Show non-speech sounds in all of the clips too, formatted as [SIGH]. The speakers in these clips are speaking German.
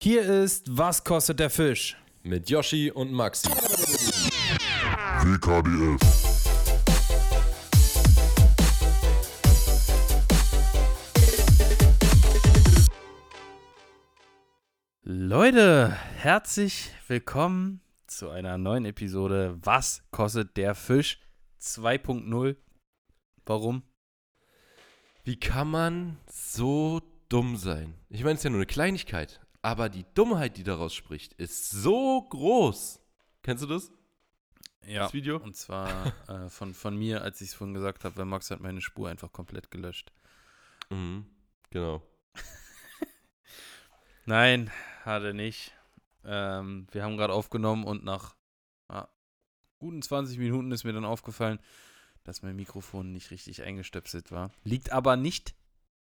Hier ist Was kostet der Fisch? Mit Yoshi und Maxi. WKDF. Leute, herzlich willkommen zu einer neuen Episode Was kostet der Fisch 2.0. Warum? Wie kann man so dumm sein? Ich meine, es ist ja nur eine Kleinigkeit, aber die Dummheit, die daraus spricht, ist so groß. Kennst du das? Ja. Das Video? Und zwar [LAUGHS] äh, von, von mir, als ich es vorhin gesagt habe, weil Max hat meine Spur einfach komplett gelöscht. Mhm, genau. [LAUGHS] Nein, hat er nicht. Ähm, wir haben gerade aufgenommen und nach ja, guten 20 Minuten ist mir dann aufgefallen, dass mein Mikrofon nicht richtig eingestöpselt war. Liegt aber nicht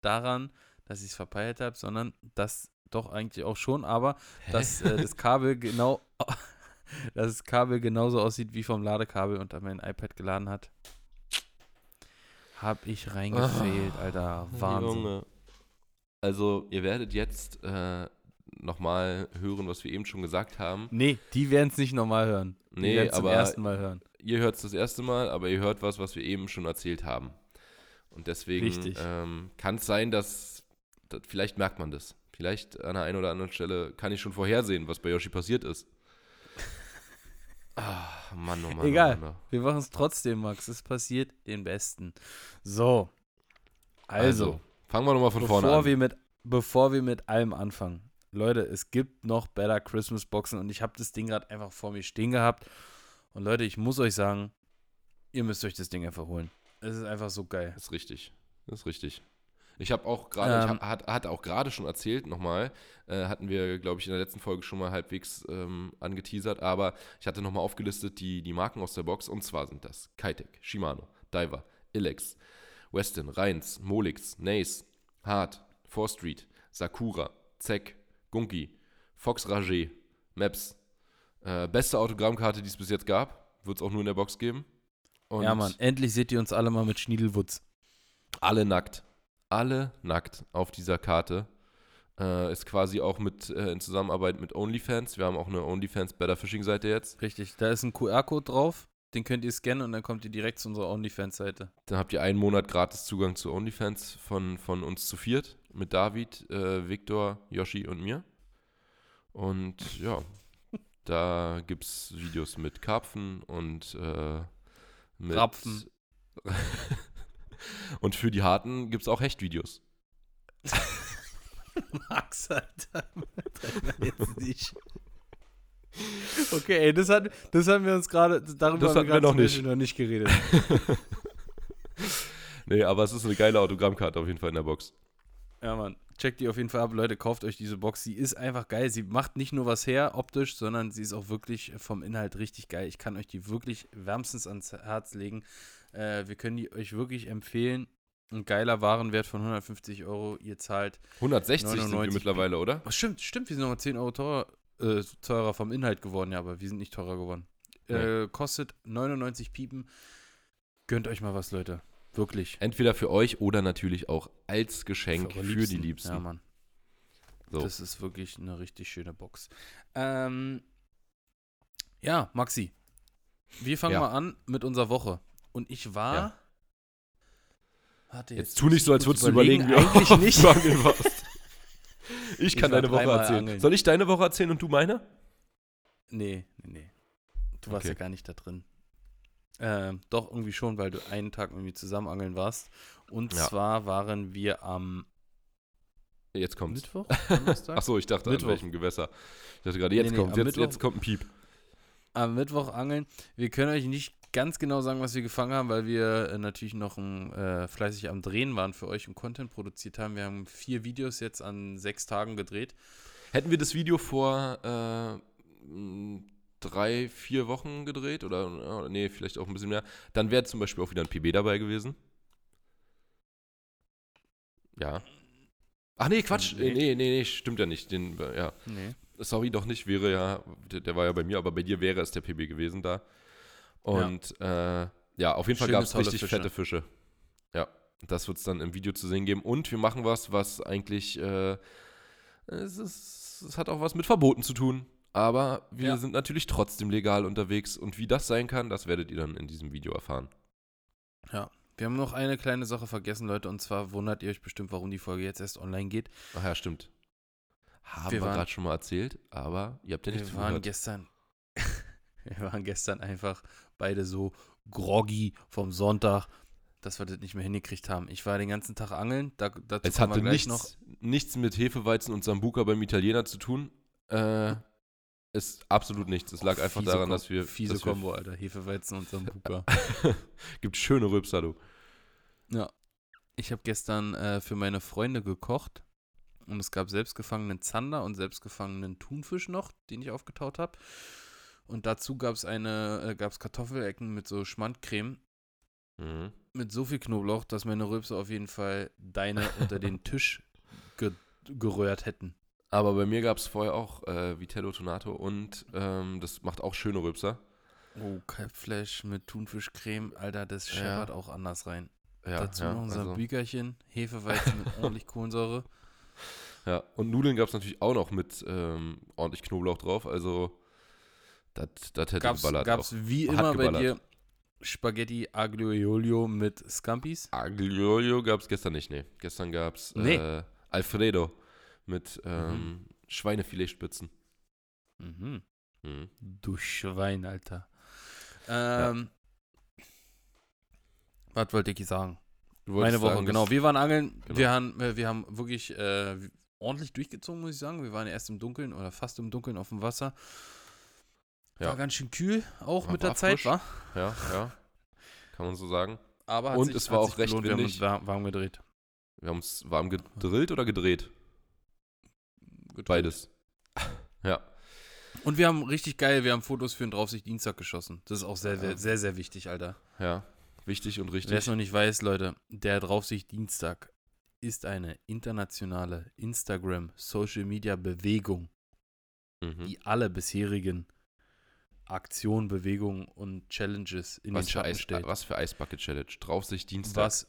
daran, dass ich es verpeilt habe, sondern dass doch eigentlich auch schon, aber Hä? dass äh, das Kabel genau [LAUGHS] dass das Kabel genauso aussieht wie vom Ladekabel und an mein iPad geladen hat. Hab ich reingefehlt, Alter. Wahnsinn. Junge. Also, ihr werdet jetzt äh, nochmal hören, was wir eben schon gesagt haben. Nee, die werden es nicht normal hören. Die Nee, werden's zum aber- ersten Mal hören. Ihr hört es das erste Mal, aber ihr hört was, was wir eben schon erzählt haben. Und deswegen ähm, kann es sein, dass, dass vielleicht merkt man das. Vielleicht an der einen oder anderen Stelle kann ich schon vorhersehen, was bei Yoshi passiert ist. [LAUGHS] Ah, Mann, oh Mann. Egal. Oh Mann, Wir machen es trotzdem, Max. Es passiert den Besten. So. oh. Also, fangen wir nochmal von vorne an. wir mit, bevor wir mit allem anfangen. Leute, es gibt noch Better Christmas Boxen und ich habe das Ding gerade einfach vor mir stehen gehabt. Und Leute, ich muss euch sagen, ihr müsst euch das Ding einfach holen. Es ist einfach so geil. Das ist richtig. Das ist richtig. Ich habe auch gerade, ich Ähm. hab, hat, hatte auch gerade schon erzählt nochmal, äh, hatten wir, glaube ich, in der letzten Folge schon mal halbwegs ähm, angeteasert, aber ich hatte nochmal aufgelistet die, die Marken aus der Box und zwar sind das Kitec, Shimano, Diver, Ilex, Weston, Reins, Molix, Nace, Hart, 4 Street, Sakura, Zeck, Gunki, Fox Rage, Maps. Äh, beste Autogrammkarte, die es bis jetzt gab, wird es auch nur in der Box geben. Und ja, Mann, endlich seht ihr uns alle mal mit Schniedelwutz. alle nackt. Alle nackt auf dieser Karte. Äh, ist quasi auch mit äh, in Zusammenarbeit mit OnlyFans. Wir haben auch eine OnlyFans Better Fishing Seite jetzt. Richtig, da ist ein QR-Code drauf. Den könnt ihr scannen und dann kommt ihr direkt zu unserer OnlyFans-Seite. Dann habt ihr einen Monat gratis Zugang zu OnlyFans von, von uns zu viert. Mit David, äh, Viktor, Yoshi und mir. Und ja, [LAUGHS] da gibt es Videos mit Karpfen und äh, mit. Rapfen. [LAUGHS] und für die Harten gibt es auch Hechtvideos. [LAUGHS] Max, Alter. jetzt nicht. Okay, ey, das, hat, das haben wir uns gerade, darüber Das haben wir gerade noch nicht. noch nicht geredet. [LAUGHS] Nee, aber es ist eine geile Autogrammkarte auf jeden Fall in der Box. ja, Mann. Checkt die auf jeden Fall ab, Leute. Kauft euch diese Box. Sie ist einfach geil. Sie macht nicht nur was her optisch, sondern sie ist auch wirklich vom Inhalt richtig geil. Ich kann euch die wirklich wärmstens ans Herz legen. Äh, wir können die euch wirklich empfehlen. Ein geiler Warenwert von 150 Euro. Ihr zahlt 160 sind wir 99 mittlerweile, oder? Oh, stimmt, stimmt, wir sind nochmal 10 Euro teurer, äh, teurer vom Inhalt geworden, ja, aber wir sind nicht teurer geworden. Äh, kostet 99 Piepen. Gönnt euch mal was, Leute. Wirklich. Entweder für euch oder natürlich auch als Geschenk für, eure die Liebsten. Liebsten. Ja, Mann. so. Das ist wirklich eine richtig schöne Box. Ähm, ja, Maxi. Wir fangen Ja. mal an mit unserer Woche. Und ich war. Ja. Warte, Jetzt tu nicht so, als würdest du überlegen, wie Eigentlich oft nicht. du angeln warst. [LAUGHS] Ich Ich kann war deine Woche erzählen. angeln. Soll ich deine Woche erzählen und du meine? Nee, nee, nee. Du warst Okay. ja gar nicht da drin. Ähm, doch, irgendwie schon, weil du einen Tag mit mir zusammen angeln warst. Und Ja. zwar waren wir am Jetzt kommt's. Mittwoch? [LAUGHS] Achso, ich dachte, Mittwoch. an welchem Gewässer. Ich dachte gerade, Nee, jetzt nee, kommt's. am Jetzt, Mittwoch. jetzt kommt ein Piep. am Mittwoch angeln. Wir können euch nicht ganz genau sagen, was wir gefangen haben, weil wir äh, natürlich noch ein, äh, fleißig am Drehen waren für euch und Content produziert haben. Wir haben vier Videos jetzt an sechs Tagen gedreht. Hätten wir das Video vor äh, drei, vier Wochen gedreht oder, oder nee, vielleicht auch ein bisschen mehr, dann wäre zum Beispiel auch wieder ein PB dabei gewesen. Ja. Ach nee, Quatsch. Nee. Nee, nee, nee, stimmt ja nicht. Den, ja. Nee. Sorry, doch nicht, wäre ja, der, der war ja bei mir, aber bei dir wäre es der PB gewesen da. Und ja, äh, ja auf jeden Fall gab es richtig Fische. fette Fische. Ja, das wird es dann im Video zu sehen geben. Und wir machen was, was eigentlich, äh, es ist es hat auch was mit Verboten zu tun. Aber wir Ja. sind natürlich trotzdem legal unterwegs. Und wie das sein kann, das werdet ihr dann in diesem Video erfahren. Wir haben noch eine kleine Sache vergessen, Leute, und zwar wundert ihr euch bestimmt, warum die Folge jetzt erst online geht. Ach ja, stimmt. Haben Wir wir, waren- gerade schon mal erzählt, aber ihr habt ja nicht Wir waren zugehört. gestern, [LAUGHS] wir waren gestern einfach beide so groggy vom Sonntag, dass wir das nicht mehr hingekriegt haben. Ich war den ganzen Tag angeln, da, dazu Es hatte nichts, nichts mit Hefeweizen und Sambuka beim Italiener zu tun. Äh, ist absolut nichts. Es lag einfach Fiese daran, Kom- dass wir. Fiese dass wir, Kombo, Alter. Hefeweizen und Sambuka. [LAUGHS] Gibt schöne Rülpser, du. ja. Ich habe gestern äh, für meine Freunde gekocht und es gab selbstgefangenen Zander und selbstgefangenen Thunfisch noch, den ich aufgetaut habe. Und dazu gab es eine, äh, gab's Kartoffelecken mit so Schmandcreme Mhm. mit so viel Knoblauch, dass meine Rülpse auf jeden Fall deine unter den [LAUGHS] Tisch ge gerührt hätten. Aber bei mir gab es vorher auch äh, Vitello Tonato und ähm, das macht auch schöne Rülpser. Oh, Kalbfleisch mit Thunfischcreme, Alter, das Ja. scheppert auch anders rein. Ja, Dazu ja, noch unser also, Bügerchen, Hefeweizen mit [LAUGHS] ordentlich Kohlensäure. ja. Und Nudeln gab es natürlich auch noch mit ähm, ordentlich Knoblauch drauf. Also, das hätte Gab's, geballert gab's auch. wie Hat immer bei geballert. dir Spaghetti Aglio e Olio mit Scampis? Aglio gab es gestern nicht, nee. Gestern gab es Nee. äh, Alfredo mit ähm, Schweinefiletspitzen. Mhm. Mhm. Du Schwein, Alter. Ähm, Was wollte ich sagen? Meine Woche, sagen, genau. Wir waren angeln. Genau. Wir, haben, äh, wir haben wirklich äh, ordentlich durchgezogen, muss ich sagen. Wir waren erst im Dunkeln oder fast im Dunkeln auf dem Wasser. Ja. War ganz schön kühl, auch War- mit der war Zeit, frisch. war. Ja, ja. Kann man so sagen. Aber hat Und sich, es war hat auch recht gelohnt. Wir haben windig. uns warm, gedreht. Wir haben uns warm gedrillt oder gedreht? Gedreht. Beides. [LAUGHS] ja. Und wir haben richtig geil, wir haben Fotos für den Draufsicht Dienstag geschossen. Das ist auch sehr, Ja. sehr, sehr, sehr wichtig, Alter. Ja. Wichtig und Wer es richtig. noch nicht weiß, Leute, der Draufsicht Dienstag ist eine internationale Instagram-Social-Media-Bewegung, Mhm. die alle bisherigen Aktionen, Bewegungen und Challenges in Was den für, Schatten Eis, stellt. was für Eisbucket Challenge? Draufsicht Dienstag. Was,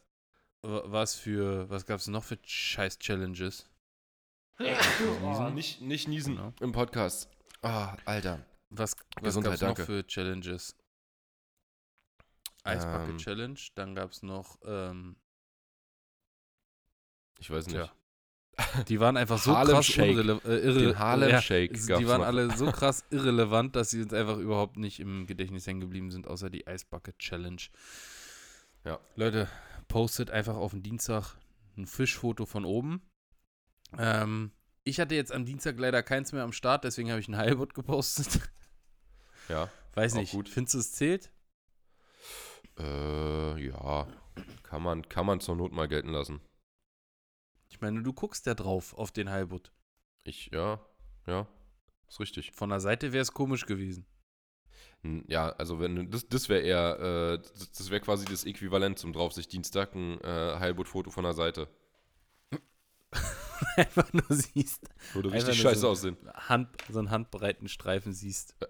wa- was für, was gab es noch für scheiß Challenges? Oh, nicht, nicht niesen Genau. im Podcast. Ah, Alter. Was, was gab es noch für Challenges? Eisbucket Ähm. Challenge, dann gab es noch, ähm, Ich weiß nicht. Tja. Die waren einfach so Harlem krass Shake. äh, irre, Harlem ja, Shake Die waren noch. alle so [LAUGHS] krass irrelevant, dass sie uns einfach überhaupt nicht im Gedächtnis hängen geblieben sind, außer die Eisbucket Challenge. Ja. Leute, postet einfach auf den Dienstag ein Fischfoto von oben. Ähm, ich hatte jetzt am Dienstag leider keins mehr am Start, deswegen habe ich ein Heilbutt [LAUGHS] gepostet. Ja. Weiß nicht, gut. findest du es zählt? Äh, ja. Kann man, kann man zur Not mal gelten lassen. Ich meine, du guckst ja drauf auf den Heilbutt. Ich, ja. Ja. Ist richtig. Von der Seite wäre es komisch gewesen. Ja, also wenn du- das, das wäre eher, äh, das, das wäre quasi das Äquivalent zum Draufsicht Dienstag, ein äh, Heilbutt-Foto von der Seite. [LAUGHS] einfach nur siehst, Würde Einfach richtig scheiße so- aussehen. Hand, so einen handbreiten Streifen siehst. [LAUGHS]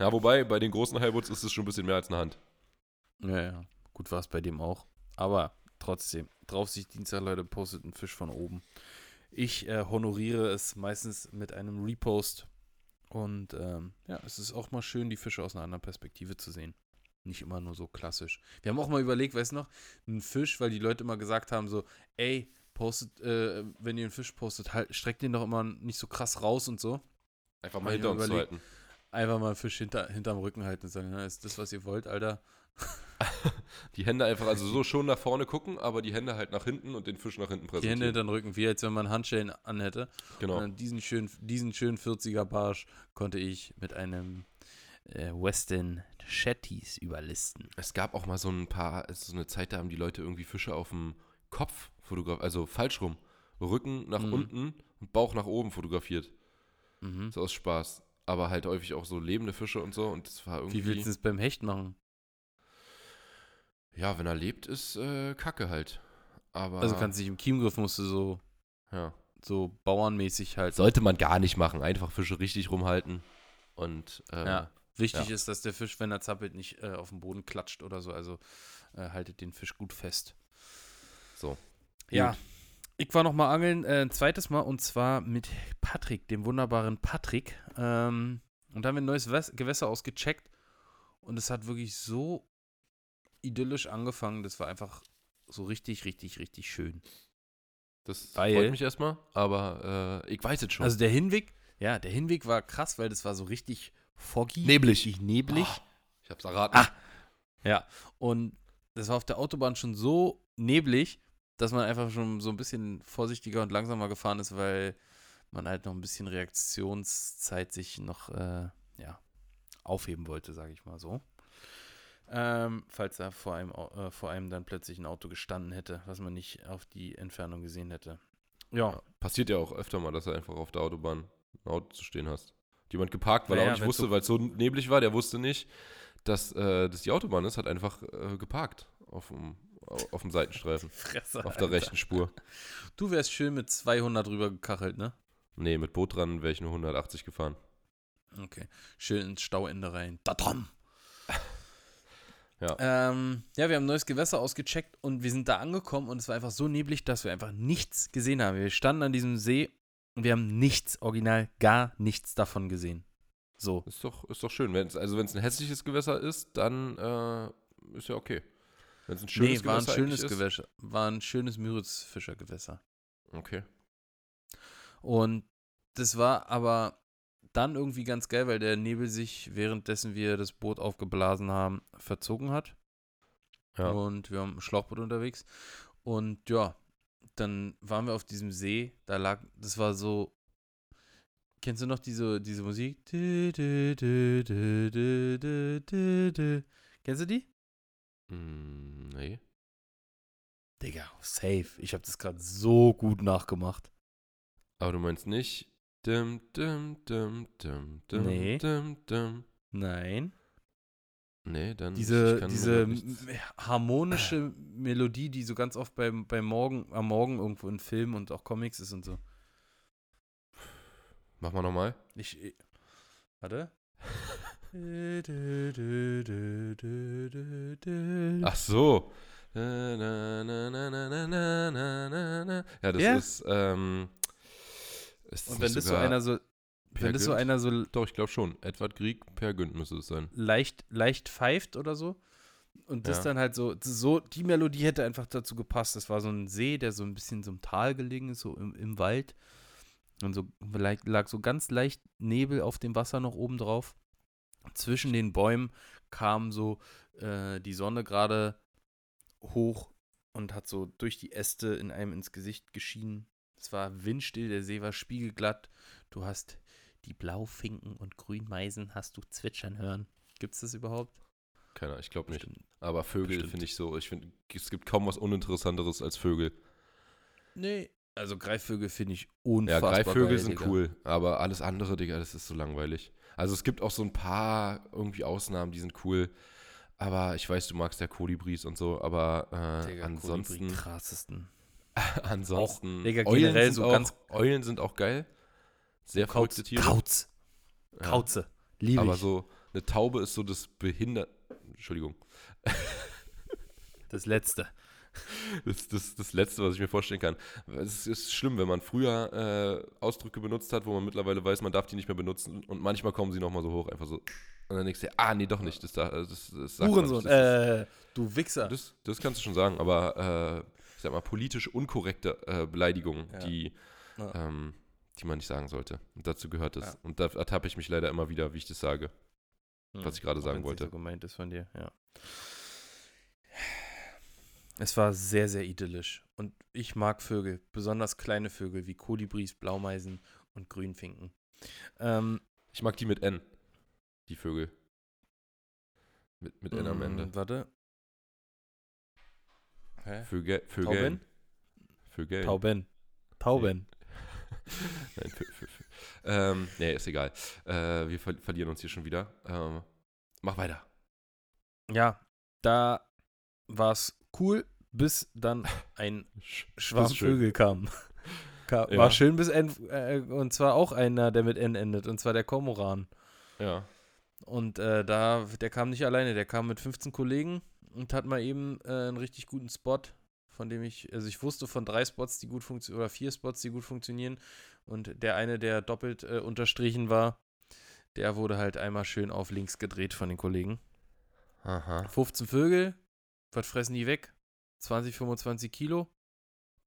Ja, wobei, bei den großen Heilbutts ist es schon ein bisschen mehr als eine Hand. Ja, ja. Gut war es bei dem auch. Aber trotzdem, Draufsicht Dienstag, Leute, postet einen Fisch von oben. Ich äh, honoriere es meistens mit einem Repost. Und ähm, ja, es ist auch mal schön, die Fische aus einer anderen Perspektive zu sehen. Nicht immer nur so klassisch. Wir haben auch mal überlegt, weißt du noch, einen Fisch, weil die Leute immer gesagt haben, so, ey, postet, äh, wenn ihr einen Fisch postet, halt, streckt den doch immer nicht so krass raus und so. Einfach mal hinter uns halten. Einfach mal einen Fisch hinter, hinterm Rücken halten und sagen, na, ist das, was ihr wollt, Alter? [LAUGHS] Die Hände einfach, also so schon nach vorne gucken, aber die Hände halt nach hinten und den Fisch nach hinten Die präsentieren. Hände hinterm Rücken, wie als wenn man Handschellen anhätte. genau. Und dann diesen schönen, diesen schönen 40er Barsch konnte ich mit einem äh, Weston Shetties überlisten. Es gab auch mal so ein paar, es ist so eine Zeit, da haben die Leute irgendwie Fische auf dem Kopf fotografiert, also falsch rum. Rücken nach Mhm. unten und Bauch nach oben fotografiert. Mhm. So aus Spaß. Aber halt häufig auch so lebende Fische und so. Und das war irgendwie. Wie willst du es beim Hecht machen? Ja, wenn er lebt, ist äh, Kacke halt. Aber. Also kannst du dich im Chiemgriff musst du so, Ja. so bauernmäßig halt. Sollte man gar nicht machen. Einfach Fische richtig rumhalten. Und. Äh, Ja. Wichtig ja. ist, dass der Fisch, wenn er zappelt, nicht äh, auf den Boden klatscht oder so. Also äh, haltet den Fisch gut fest. So. Ja. Gut. ich war noch mal angeln, äh, ein zweites Mal, und zwar mit Patrick, dem wunderbaren Patrick. Ähm, und da haben wir ein neues Wes Gewässer ausgecheckt. Und es hat wirklich so idyllisch angefangen. Das war einfach so richtig, richtig, richtig schön. Das Weil- freut mich erstmal, aber äh, ich weiß es schon. Also der Hinweg, ja, der Hinweg war krass, weil das war so richtig foggy. Neblig. Richtig neblig. Oh, ich hab's erraten. Ah. Ja, und das war auf der Autobahn schon so neblig, dass man einfach schon so ein bisschen vorsichtiger und langsamer gefahren ist, weil man halt noch ein bisschen Reaktionszeit sich noch äh, ja, aufheben wollte, sage ich mal so. Ähm, falls da vor einem, äh, vor einem dann plötzlich ein Auto gestanden hätte, was man nicht auf die Entfernung gesehen hätte. Ja, Ja, passiert ja auch öfter mal, dass du einfach auf der Autobahn ein Auto zu stehen hast. Jemand geparkt, weil Ja, er auch nicht wusste, so- weil es so neblig war, der wusste nicht, dass äh, das die Autobahn ist, hat einfach äh, geparkt auf dem, auf dem Seitenstreifen, [LAUGHS] Fresse. auf der Alter. rechten Spur. Du wärst schön mit 200 drüber gekachelt, ne? Nee, mit Boot dran wäre ich nur 180 gefahren. Okay. Schön ins Stauende rein. Da drum. Ja. Ähm, ja, wir haben ein neues Gewässer ausgecheckt und wir sind da angekommen und es war einfach so neblig, dass wir einfach nichts gesehen haben. Wir standen an diesem See und wir haben nichts, original gar nichts davon gesehen. So. Ist doch, ist doch schön. Wenn's, also wenn es ein hässliches Gewässer ist, dann äh, ist ja okay. Wenn es ein schönes nee, war ein schönes eigentlich Gewässer. War ein schönes Müritzfischergewässer. ist. Okay. Und das war aber dann irgendwie ganz geil, weil der Nebel sich, währenddessen wir das Boot aufgeblasen haben, verzogen hat. Ja. Und wir haben ein Schlauchboot unterwegs. Und ja, dann waren wir auf diesem See. Da lag, das war so. Kennst du noch diese, diese Musik? Du, du, du. Kennst du die? Mm, nee. Digga, safe. Ich habe das gerade so gut nachgemacht. Aber du meinst nicht. Dum, dum, dum, dum, dum, nee. dum, dum. Nein. Nee, dann diese, diese harmonische Melodie, die so ganz oft beim, beim Morgen, am Morgen irgendwo in Filmen und auch Comics ist und so. Mach mal nochmal. Ich. Äh, warte. Ach so. Ja, das yeah. ist. Ähm, ist Und wenn das so einer so, wenn das so einer so Doch, ich glaube schon. Edward Grieg per Günd müsste es sein. leicht, leicht pfeift oder so. Und das Ja. dann halt so, so, die Melodie hätte einfach dazu gepasst. Das war so ein See, der so ein bisschen so im Tal gelegen ist, so im, im Wald. Und so lag, lag so ganz leicht Nebel auf dem Wasser noch oben drauf. Zwischen den Bäumen kam so äh, die Sonne gerade hoch und hat so durch die Äste in einem ins Gesicht geschienen. Es war windstill, der See war spiegelglatt. Du hast die Blaufinken und Grünmeisen hast du zwitschern hören. Gibt's das überhaupt? Keiner, ich glaube nicht. Aber Vögel finde ich so. Ich finde, es gibt kaum was Uninteressanteres als Vögel. Nee. Also Greifvögel finde ich Ja, unfassbar Greifvögel geil, sind Digga. cool. Aber alles andere, Digga, das ist so langweilig. Also es gibt auch so ein paar irgendwie Ausnahmen, die sind cool. Aber ich weiß, du magst ja Kolibris und so. Aber äh, Digga, ansonsten. Kolibri, krassesten. [LAUGHS] Ansonsten. Auch, Digga, Eulen, generell sind so auch, ganz- Eulen sind auch geil. Sehr verrückte Tiere. Kauz. Ja. Kauze. Liebe Aber ich. so, eine Taube ist so das Behindert. Entschuldigung. Das letzte. Das, das, das Letzte, was ich mir vorstellen kann. Es ist schlimm, wenn man früher äh, Ausdrücke benutzt hat, wo man mittlerweile weiß, man darf die nicht mehr benutzen. Und manchmal kommen sie nochmal so hoch, einfach so. Und dann denkst du, dir, ah, nee, doch nicht. Das, da, das, das sagt man Hurensohn. nicht, das, Äh, du Wichser. das, das kannst du schon sagen, aber äh, ich sag mal, politisch unkorrekte äh, Beleidigungen, Ja. die, Ja. ähm, die man nicht sagen sollte. Und dazu gehört es. Und da ertappe ich mich leider immer wieder, wie ich das sage. was ich gerade sagen wollte. So gemeint ist von dir, ja. Es war sehr, sehr idyllisch. Und ich mag Vögel, besonders kleine Vögel wie Kolibris, Blaumeisen und Grünfinken. Ähm, Ich mag die mit N. Die Vögel. Mit, mit N am Ende. mm, Warte. Vögel. Vögel. Tauben? Vögel. Tauben. Tauben. [LAUGHS] Nein, fü- fü- fü- ähm, nee, ist egal. Äh, wir ver verlieren uns hier schon wieder. Ähm, mach weiter. Ja, da war es cool, bis dann ein Sch [LAUGHS] Schwarm das ist schön. Vögel kam. [LAUGHS] Ka Ja. War schön bis N, äh, und zwar auch einer, der mit N endet, und zwar der Kormoran. Ja. Und äh, da, der kam nicht alleine, der kam mit 15 Kollegen und hat mal eben äh, einen richtig guten Spot von dem ich, also ich wusste von drei Spots, die gut funktionieren, oder vier Spots, die gut funktionieren. Und der eine, der doppelt äh, unterstrichen war, der wurde halt einmal schön auf links gedreht von den Kollegen. Aha. 15 Vögel, was fressen die weg? 20, 25 Kilo.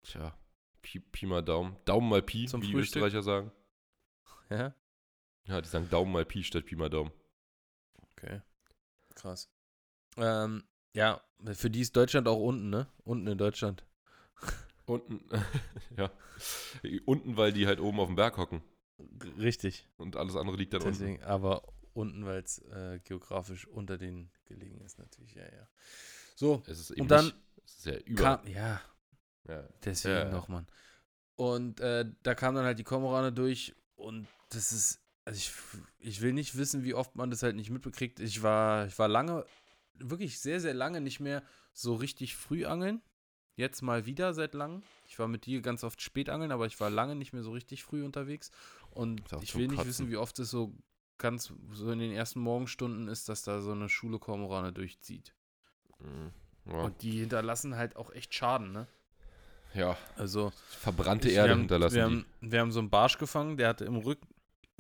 Tja, Pi, Pi mal Daumen. Daumen mal Pi, Zum wie die Frühstück. Österreicher sagen. Ja, Ja, die sagen Daumen mal Pi statt Pi mal Daumen. okay. Krass. Ähm, ja, für die ist Deutschland auch unten, ne? Unten in Deutschland. Unten, [LAUGHS] ja. Unten, weil die halt oben auf dem Berg hocken. Richtig. Und alles andere liegt dann unten. Deswegen, aber unten, weil es äh, geografisch unter den gelegen ist, natürlich, ja, ja. So, Es ist eben Und dann nicht, es ist ja über. kam, ja, ja. deswegen Ja, ja. noch, Mann. Und äh, da kam dann halt die Kormorane durch und das ist, also ich, ich will nicht wissen, wie oft man das halt nicht mitbekriegt. Ich war, ich war lange, wirklich sehr, sehr lange nicht mehr so richtig früh angeln. Jetzt mal wieder seit langem. Ich war mit dir ganz oft spät angeln, aber ich war lange nicht mehr so richtig früh unterwegs. Und ich will nicht Kotzen. wissen, wie oft es so ganz so in den ersten Morgenstunden ist, dass da so eine Schule Kormorane durchzieht. Mhm. Ja. Und die hinterlassen halt auch echt Schaden, ne? ja, Also verbrannte ich- Erde wir haben, hinterlassen wir. Haben, wir haben so einen Barsch gefangen, der hatte im Rücken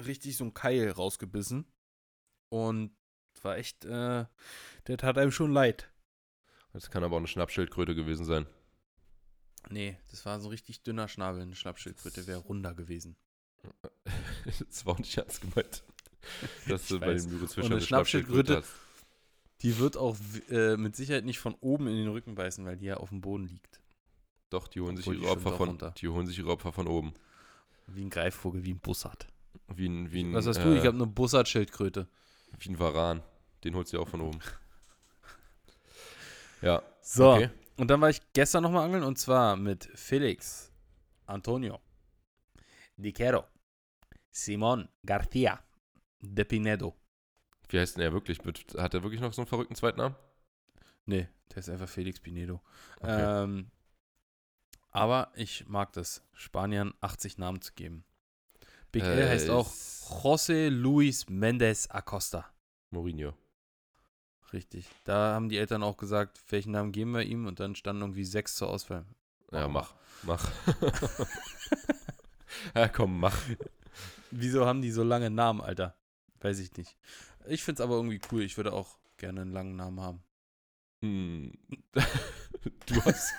richtig so einen Keil rausgebissen. Und war echt, äh, der tat einem schon leid. Das kann aber auch eine Schnappschildkröte gewesen sein. Nee, das war so ein richtig dünner Schnabel. Eine Schnappschildkröte wäre runder gewesen. [LAUGHS] das war auch nicht ernst gemeint. [LAUGHS] Dass du bei dem Fischer eine Schnappschildkröte- hast. Die wird auch äh, mit Sicherheit nicht von oben in den Rücken beißen, weil die ja auf dem Boden liegt. Doch, die holen, sich Obwohl, ihre Opfer von, runter. die holen sich ihre Opfer von oben. Wie ein Greifvogel, wie ein Bussard. Wie ein, wie ein, Was hast du? Ich äh, habe eine Bussard-Schildkröte. Wie ein Varan. Den holst du dir auch von oben. Ja, So, okay. und dann war ich gestern nochmal angeln und zwar mit Felix, Antonio, Diquero, Simon Garcia, De Pinedo. Wie heißt denn er wirklich? Hat er wirklich noch so einen verrückten Zweitnamen? Nee, der ist einfach Felix Pinedo. Okay. Ähm, aber ich mag das, Spaniern 80 Namen zu geben. Big L Äh, heißt auch José Luis Mendes Acosta. Mourinho. Richtig. Da haben die Eltern auch gesagt, welchen Namen geben wir ihm und dann standen irgendwie sechs zur Auswahl. Ja, Oh. mach. Mach. [LAUGHS] ja, komm, mach. Wieso haben die so lange Namen, Alter? Weiß ich nicht. Ich find's aber irgendwie cool. Ich würde auch gerne einen langen Namen haben. Hm. [LAUGHS] du hast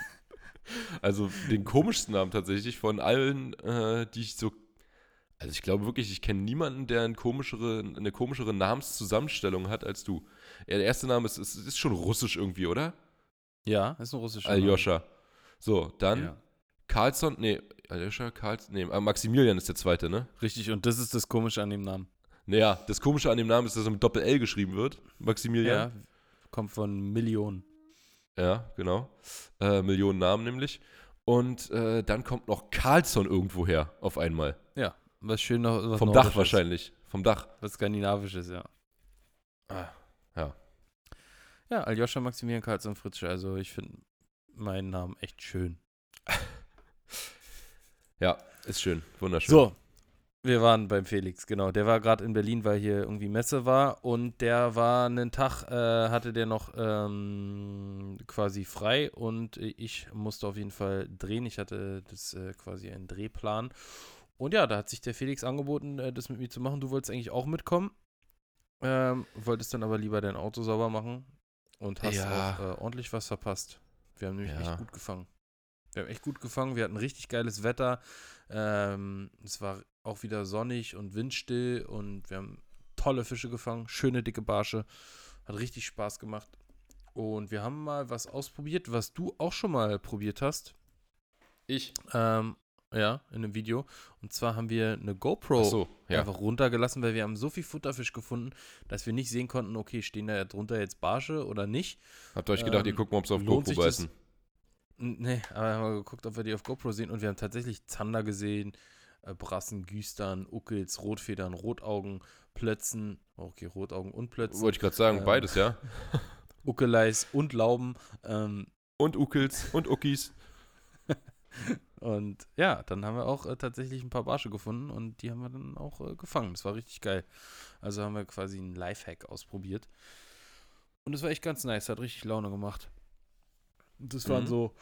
also den komischsten Namen tatsächlich von allen, äh, die ich so. Also ich glaube wirklich, ich kenne niemanden, der eine komischere, eine komischere Namenszusammenstellung hat als du. Ja, Der erste Name ist, ist, ist schon russisch irgendwie, oder? Ja, ist ein russischer Aljoscha. So, Name. dann Ja. Karlsson, nee, Aljoscha, Karlsson, nee, äh, Maximilian ist der zweite, ne? Richtig, und das ist das Komische an dem Namen. Naja, das Komische an dem Namen ist, dass er mit Doppel-L geschrieben wird. Maximilian. Ja, kommt von Millionen. Ja, genau. Äh, Millionen Namen nämlich. Und äh, dann kommt noch Carlsson irgendwo her, auf einmal. Was schön noch. Was Vom. Dach wahrscheinlich. Vom Dach. Was Skandinavisches, ja. Ah, ja. Ja, Aljoscha Maximilian Karlsson Fritzsche. Also ich finde meinen Namen echt schön. [LAUGHS] Ja, ist schön. Wunderschön. So, wir waren beim Felix, genau. Der war gerade in Berlin, weil hier irgendwie Messe war und der war einen Tag, äh, hatte der noch ähm, quasi frei und ich musste auf jeden Fall drehen. Ich hatte das äh, quasi einen Drehplan. Und ja, da hat sich der Felix angeboten, äh, das mit mir zu machen. Du wolltest eigentlich auch mitkommen, ähm, wolltest dann aber lieber dein Auto sauber machen und hast Ja. auch äh, ordentlich was verpasst. Wir haben nämlich Ja. echt gut gefangen. Wir haben echt gut gefangen. Wir hatten richtig geiles Wetter. Ähm, es war auch wieder sonnig und windstill und wir haben tolle Fische gefangen, schöne dicke Barsche. Hat richtig Spaß gemacht. Und wir haben mal was ausprobiert, was du auch schon mal probiert hast. Ich. Ähm, ja, in einem Video. Und zwar haben wir eine GoPro so, ja. einfach runtergelassen, weil wir haben so viel Futterfisch gefunden, dass wir nicht sehen konnten, okay, stehen da drunter jetzt Barsche oder nicht. Habt ihr euch gedacht, ihr ähm, guckt mal, ob sie auf GoPro beißen? Nee, aber wir haben mal geguckt, ob wir die auf GoPro sehen und wir haben tatsächlich Zander gesehen, äh, Brassen, Güstern, Uckels, Rotfedern, Rotaugen, Plötzen, okay, Rotaugen und Plötzen, Wollte ich gerade sagen, Ähm, beides, ja. [LAUGHS] Uckeleis und Lauben. Ähm, Und Ukels und Uckis. Und ja, dann haben wir auch äh, tatsächlich ein paar Barsche gefunden und die haben wir dann auch äh, gefangen. Das war richtig geil. Also haben wir quasi einen Lifehack ausprobiert. Und das war echt ganz nice, hat richtig Laune gemacht. Und Das waren Mhm. so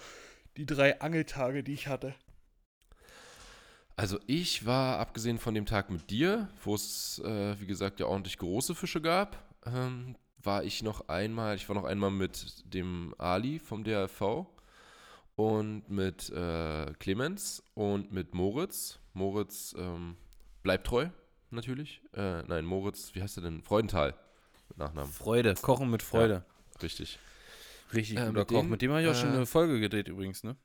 die drei Angeltage, die ich hatte. Also ich war, abgesehen von dem Tag mit dir, wo es, äh, wie gesagt, ja ordentlich große Fische gab, ähm, war ich noch einmal, ich war noch einmal mit dem Ali vom DRV und mit äh, Clemens und mit Moritz. Moritz ähm, bleibt treu, natürlich. Äh, nein, Moritz, wie heißt er denn? Freudenthal mit Nachnamen. Freude, Kochen mit Freude. Ja, richtig. Richtig Äh, guter mit Koch. dem, mit dem habe ich auch schon äh, eine Folge gedreht übrigens, ne?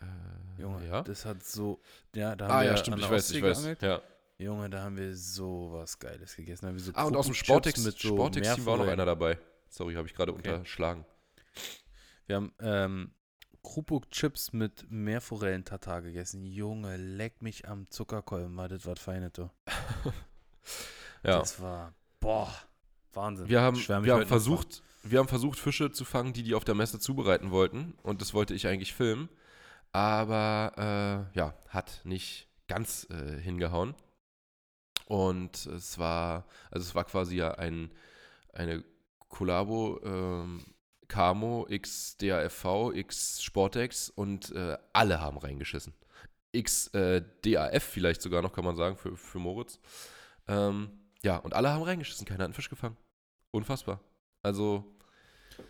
Äh, Junge, ja. das hat so. Ja, da haben Ah wir ja, stimmt, ich weiß, ich weiß. Ja. Junge, da haben wir sowas Geiles gegessen. Da haben wir so Ah, und aus dem Sportex, mit so Sportex-Team war noch einer dabei. Sorry, habe ich gerade Okay. unterschlagen. Wir haben ähm, Krupuk-Chips mit Meerforellen-Tatar gegessen. Junge, leck mich am Zuckerkolben, war das was Feines, du. [LAUGHS] Ja. Das war, boah, Wahnsinn. Wir haben, wir haben versucht, wir haben versucht, Fische zu fangen, die die auf der Messe zubereiten wollten. Und das wollte ich eigentlich filmen. Aber äh, ja, hat nicht ganz äh, hingehauen. Und es war, also es war quasi ja ein, eine Kollabo, ähm, Camo, X DAFV, X Sportex und äh, alle haben reingeschissen. X äh, DAF vielleicht sogar noch, kann man sagen, für, für Moritz. Ähm, ja, und alle haben reingeschissen, keiner hat einen Fisch gefangen. Unfassbar. Also,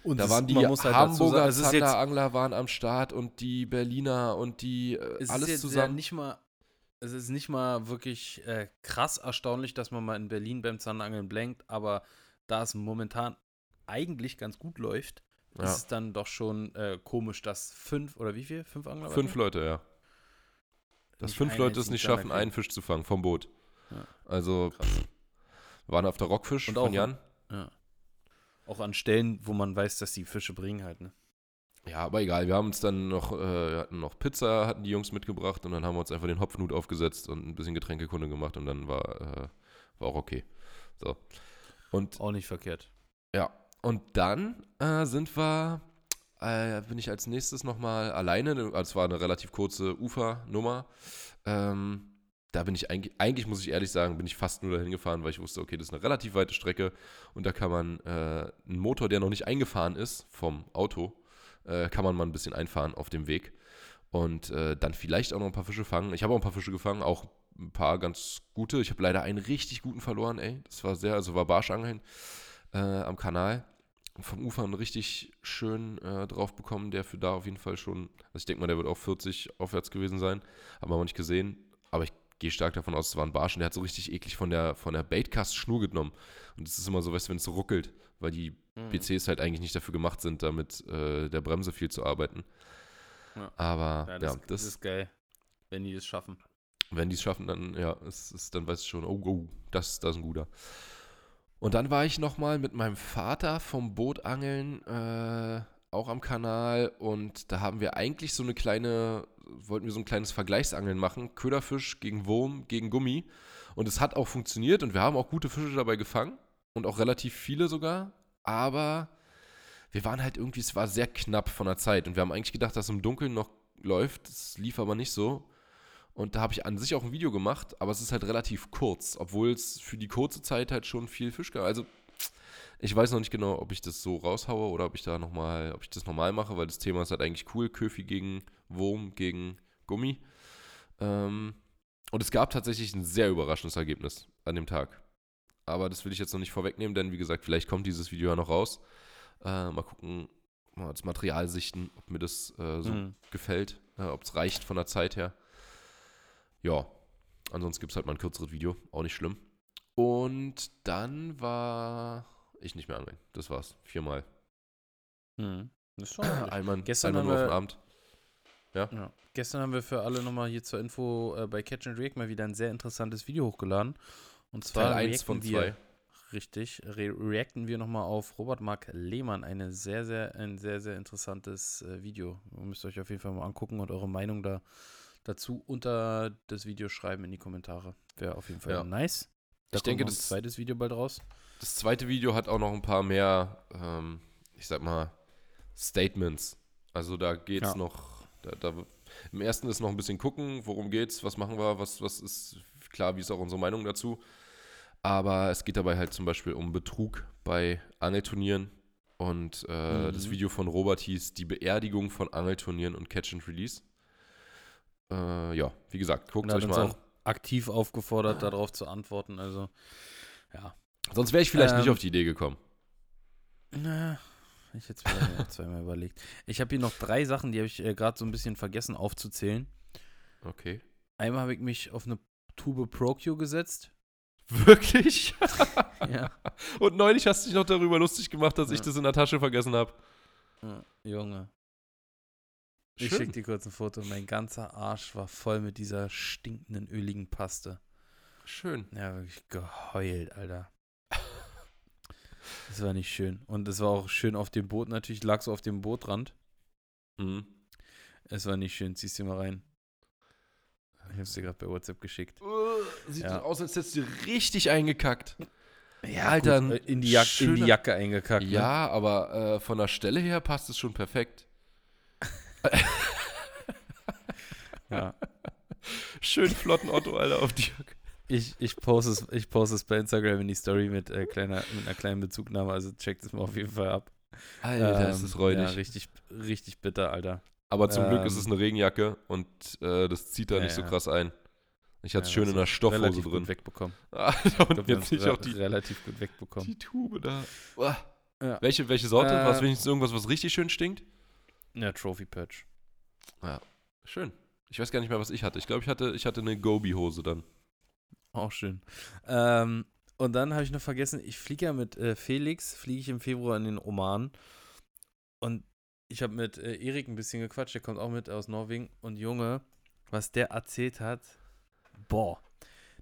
Und da waren die halt Hamburger jetzt, Zanderangler waren am Start und die Berliner und die äh, es alles Ja zusammen. nicht mal, es ist nicht mal wirklich äh, krass erstaunlich, dass man mal in Berlin beim Zanderangeln blenkt, aber da es momentan eigentlich ganz gut läuft, Ja. ist es dann doch schon äh, komisch, dass fünf oder wie viel? Fünf Angler? Fünf? Leute, ja. Dass Nicht fünf Leute es nicht schaffen, einen Fisch zu fangen vom Boot. Ja. Also, wir waren auf der Rockfisch Und von auch- Jan. Ja. Auch an Stellen, wo man weiß, dass die Fische bringen halt, ne? Ja, aber egal. Wir haben uns dann noch, äh, hatten noch Pizza, hatten die Jungs mitgebracht und dann haben wir uns einfach den Hopfnut aufgesetzt und ein bisschen Getränkekunde gemacht und dann war, äh, war auch okay. So. Und Auch nicht verkehrt. Ja, und dann äh, sind wir, äh, bin ich als nächstes nochmal alleine, es war eine relativ kurze Ufernummer. Ähm, da bin ich eigentlich, eigentlich muss ich ehrlich sagen, bin ich fast nur dahin gefahren, weil ich wusste, okay, das ist eine relativ weite Strecke und da kann man äh, einen Motor, der noch nicht eingefahren ist vom Auto, äh, kann man mal ein bisschen einfahren auf dem Weg und äh, dann vielleicht auch noch ein paar Fische fangen. Ich habe auch ein paar Fische gefangen, auch ein paar ganz gute. Ich habe leider einen richtig guten verloren, ey. Das war sehr, also war Barschangeln äh, am Kanal. Vom Ufer einen richtig schön äh, drauf bekommen, der für da auf jeden Fall schon, also ich denke mal, der wird auch 40 aufwärts gewesen sein, haben wir noch nicht gesehen, aber ich gehe stark davon aus, es war ein Barsch und der hat so richtig eklig von der, von der Baitcast Schnur genommen und es ist immer so, weißt du, wenn es so ruckelt, weil die Mhm. BCs halt eigentlich nicht dafür gemacht sind, damit äh, der Bremse viel zu arbeiten. Ja. Aber Ja, ja, das, das, das ist geil, wenn die das schaffen. wenn die es schaffen, dann, ja, es ist, dann weiß ich schon, oh, oh, das, das ist ein guter. Und dann war ich nochmal mit meinem Vater vom Bootangeln äh, auch am Kanal und da haben wir eigentlich so eine kleine, wollten wir so ein kleines Vergleichsangeln machen. Köderfisch gegen Wurm, gegen Gummi. Und es hat auch funktioniert und wir haben auch gute Fische dabei gefangen und auch relativ viele sogar. Aber wir waren halt irgendwie, es war sehr knapp von der Zeit und wir haben eigentlich gedacht, dass im Dunkeln noch läuft. Es lief aber nicht so. Und da habe ich an sich auch ein Video gemacht, aber es ist halt relativ kurz, obwohl es für die kurze Zeit halt schon viel Fisch gab. Also ich weiß noch nicht genau, ob ich das so raushaue oder ob ich da nochmal, ob ich das normal mache, weil das Thema ist halt eigentlich cool. Köfi gegen Wurm gegen Gummi. Ähm, und es gab tatsächlich ein sehr überraschendes Ergebnis an dem Tag. Aber das will ich jetzt noch nicht vorwegnehmen, denn wie gesagt, vielleicht kommt dieses Video ja noch raus. Äh, mal gucken, mal das Material sichten, ob mir das äh, so Mhm. gefällt, äh, ob es reicht von der Zeit her. Ja, ansonsten gibt es halt mal ein kürzeres Video, auch nicht schlimm. Und dann war ich nicht mehr angeln. Das war's. Viermal. Mhm. Das ist schon. [CLEARS THROAT] Einmal, Gestern einmal nur haben auf den wir- Abend. Ja. Gestern haben wir für alle nochmal hier zur Info äh, bei Catch and React mal wieder ein sehr interessantes Video hochgeladen. Und zwar Teil 1 reacten von wir, 2. Richtig, re reacten wir nochmal auf Robert Mark Lehmann. Eine sehr, sehr, ein sehr, sehr interessantes äh, Video. Ihr müsst euch auf jeden Fall mal angucken und eure Meinung da dazu unter das Video schreiben in die Kommentare. Wäre auf jeden Fall Ja. nice. Da Ich denke, das- zweites Video bald raus. Das zweite Video hat auch noch ein paar mehr, ähm, ich sag mal, Statements. Also da geht's Ja. noch, da, da, im ersten ist noch ein bisschen gucken, worum geht's, was machen wir, was, was ist, klar, wie ist auch unsere Meinung dazu. Aber es geht dabei halt zum Beispiel um Betrug bei Angelturnieren. Und äh, Mhm. das Video von Robert hieß Die Beerdigung von Angelturnieren und Catch and Release. Äh, ja, wie gesagt, guckt euch mal an. auch aktiv aufgefordert, darauf zu antworten. Also, ja. Sonst wäre ich vielleicht nicht Ähm, auf die Idee gekommen. Na, ich jetzt mir auch zweimal [LAUGHS] überlegt. Ich habe hier noch drei Sachen, die habe ich äh, gerade so ein bisschen vergessen aufzuzählen. Okay. Einmal habe ich mich auf eine Tube ProQ gesetzt. Wirklich? [LAUGHS] Ja. Und neulich hast du dich noch darüber lustig gemacht, dass ich Ja. das in der Tasche vergessen habe. ja Junge. Ich Schön. schicke dir kurz ein Foto. Mein ganzer Arsch war voll mit dieser stinkenden, öligen Paste. Schön. Ja, wirklich geheult, Alter. Das war nicht schön. Und es war auch schön auf dem Boot natürlich. Lag so auf dem Bootrand. Mhm. Es war nicht schön. Zieh's dir mal rein. Ich hab's dir gerade bei WhatsApp geschickt. Sieht Ja. so aus, als hättest du richtig eingekackt. Ja, Alter, gut, äh, in, die Jack in die Jacke eingekackt. Ne? Ja, aber äh, von der Stelle her passt es schon perfekt. Ja. [LAUGHS] Schön flotten Otto, Alter, auf die Jacke. Ich, ich, poste es, ich poste es bei Instagram in die Story mit, äh, kleiner, mit einer kleinen Bezugnahme. Also checkt es mal auf jeden Fall ab. Alter, ist Ähm, das räudig. Ja, richtig, richtig bitter, Alter. aber zum Glück ist ähm, es eine Regenjacke und äh, das zieht da Ja, nicht so krass ein. Ich hatte es Ja, schön in der ist Stoffhose relativ drin. gut wegbekommen. [LAUGHS] Alter, Ich und glaub, jetzt nicht auch die, relativ gut wegbekommen. die Tube da. Welche, welche Sorte? Äh, was wenigstens irgendwas, was richtig schön stinkt? Ja, Trophy Patch. Schön. Ich weiß gar nicht mehr, was ich hatte. Ich glaube, ich hatte, ich hatte eine Gobi-Hose dann. Auch schön. Ähm, und dann habe ich noch vergessen, ich fliege ja mit äh, Felix, fliege ich im Februar in den Oman. Und ich habe mit äh, Erik ein bisschen gequatscht, der kommt auch mit aus Norwegen. Und Junge, was der erzählt hat, boah.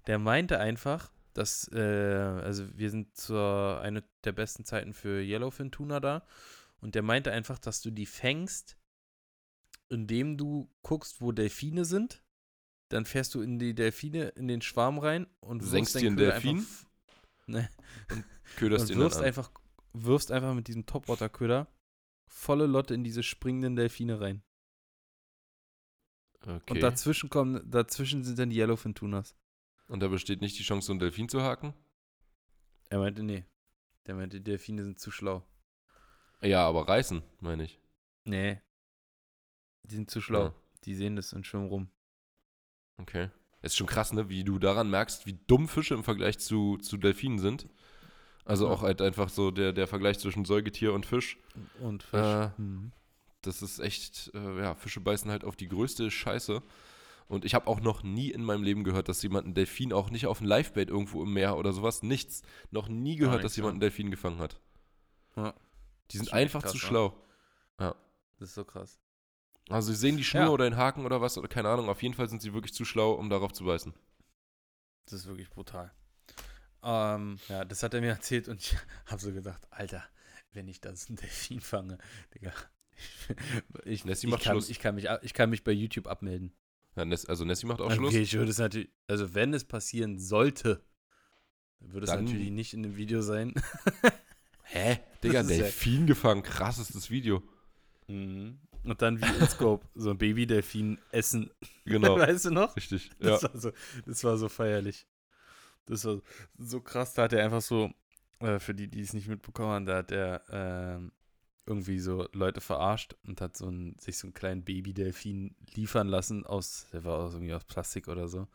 Der meinte einfach, dass, äh, also wir sind zur eine der besten Zeiten für Yellowfin-Tuna da. Und der meinte einfach, dass du die fängst, indem du guckst, wo Delfine sind. Dann fährst du in die Delfine, in den Schwarm rein und Senkst wirfst einfach Delfin? f- [LAUGHS] Ne, [LAUGHS] Köderst und den dann wirfst einfach, wirfst einfach mit diesem Topwater-Köder volle Lotte in diese springenden Delfine rein. Okay. Und dazwischen kommen, dazwischen sind dann die Yellowfin-Tunas. Und da besteht nicht die Chance, so einen Delfin zu haken? Er meinte, nee. Der meinte, die Delfine sind zu schlau. Ja, aber reißen, meine ich. Nee. Die sind zu schlau. Ja. Die sehen das und schwimmen rum. Okay. Ist schon krass, ne? Wie du daran merkst, wie dumm Fische im Vergleich zu, zu Delfinen sind. Also Ja. auch halt einfach so der, der Vergleich zwischen Säugetier und Fisch. Und Fisch. Äh, Mhm. Das ist echt, äh, ja, Fische beißen halt auf die größte Scheiße. Und ich habe auch noch nie in meinem Leben gehört, dass jemand einen Delfin auch nicht auf ein Livebait irgendwo im Meer oder sowas, nichts. Noch nie gehört, nichts, dass jemand einen Delfin gefangen hat. Ja. Die sind einfach krass, zu schlau. Das ist so krass. Also sie sehen die Schnur Ja. oder den Haken oder was, oder keine Ahnung. Auf jeden Fall sind sie wirklich zu schlau, um darauf zu beißen. Das ist wirklich brutal. Ähm, ja, das hat er mir [LAUGHS] erzählt und ich [LAUGHS] habe so gedacht, Alter, wenn ich das einen Delfin fange, Digga. [LAUGHS] Ich, Nessie ich, macht kann, Schluss. ich, kann mich, ich kann mich bei YouTube abmelden. Ja, Ness, also Nessie macht auch okay, Schluss. ich würde es natürlich, also wenn es passieren sollte, würde es natürlich nicht in dem Video sein. Hä? Digga, ist ja- Delfin gefangen. Krass ist das Video. Mhm. Und dann wie in Scope, so ein Babydelfin essen. [LAUGHS] Genau. weißt du noch? Richtig. Ja. Das, war so, das war so feierlich. Das war so krass. Da hat er einfach so, äh, für die, die es nicht mitbekommen haben, da hat er ähm, irgendwie so Leute verarscht und hat so ein, sich so einen kleinen Babydelfin liefern lassen aus, der war aus, irgendwie aus Plastik oder so.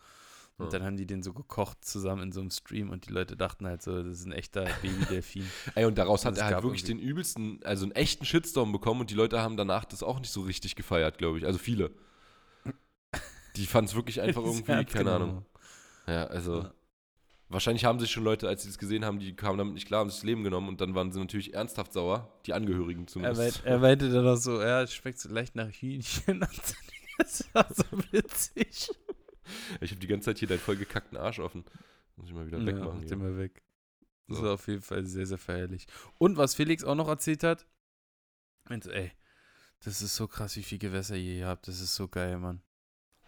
Und dann haben die den so gekocht zusammen in so einem Stream und die Leute dachten halt so, das ist ein echter Babydelfin. [LAUGHS] Ey, und daraus Und hat es er halt wirklich den übelsten, also einen echten Shitstorm bekommen und die Leute haben danach das auch nicht so richtig gefeiert, glaube ich. Also viele. Die fanden es wirklich einfach [LAUGHS] irgendwie, keine. Ahnung. Ja, also. Ja. Wahrscheinlich haben sich schon Leute, als sie das gesehen haben, die kamen damit nicht klar, haben sich das Leben genommen und dann waren sie natürlich ernsthaft sauer. Die Angehörigen Er, zumindest. meint, er meinte dann auch so, ja, es schmeckt so leicht nach Hühnchen. [LAUGHS] das war so witzig. Ich habe die ganze Zeit hier deinen vollgekackten Arsch offen. Muss ich mal wieder Ja, wegmachen. mach hier. den mal weg. Das So. war auf jeden Fall sehr, sehr feierlich. Und was Felix auch noch erzählt hat, meinte, ey, das ist so krass, wie viel Gewässer ihr hier habt. Das ist so geil, Mann.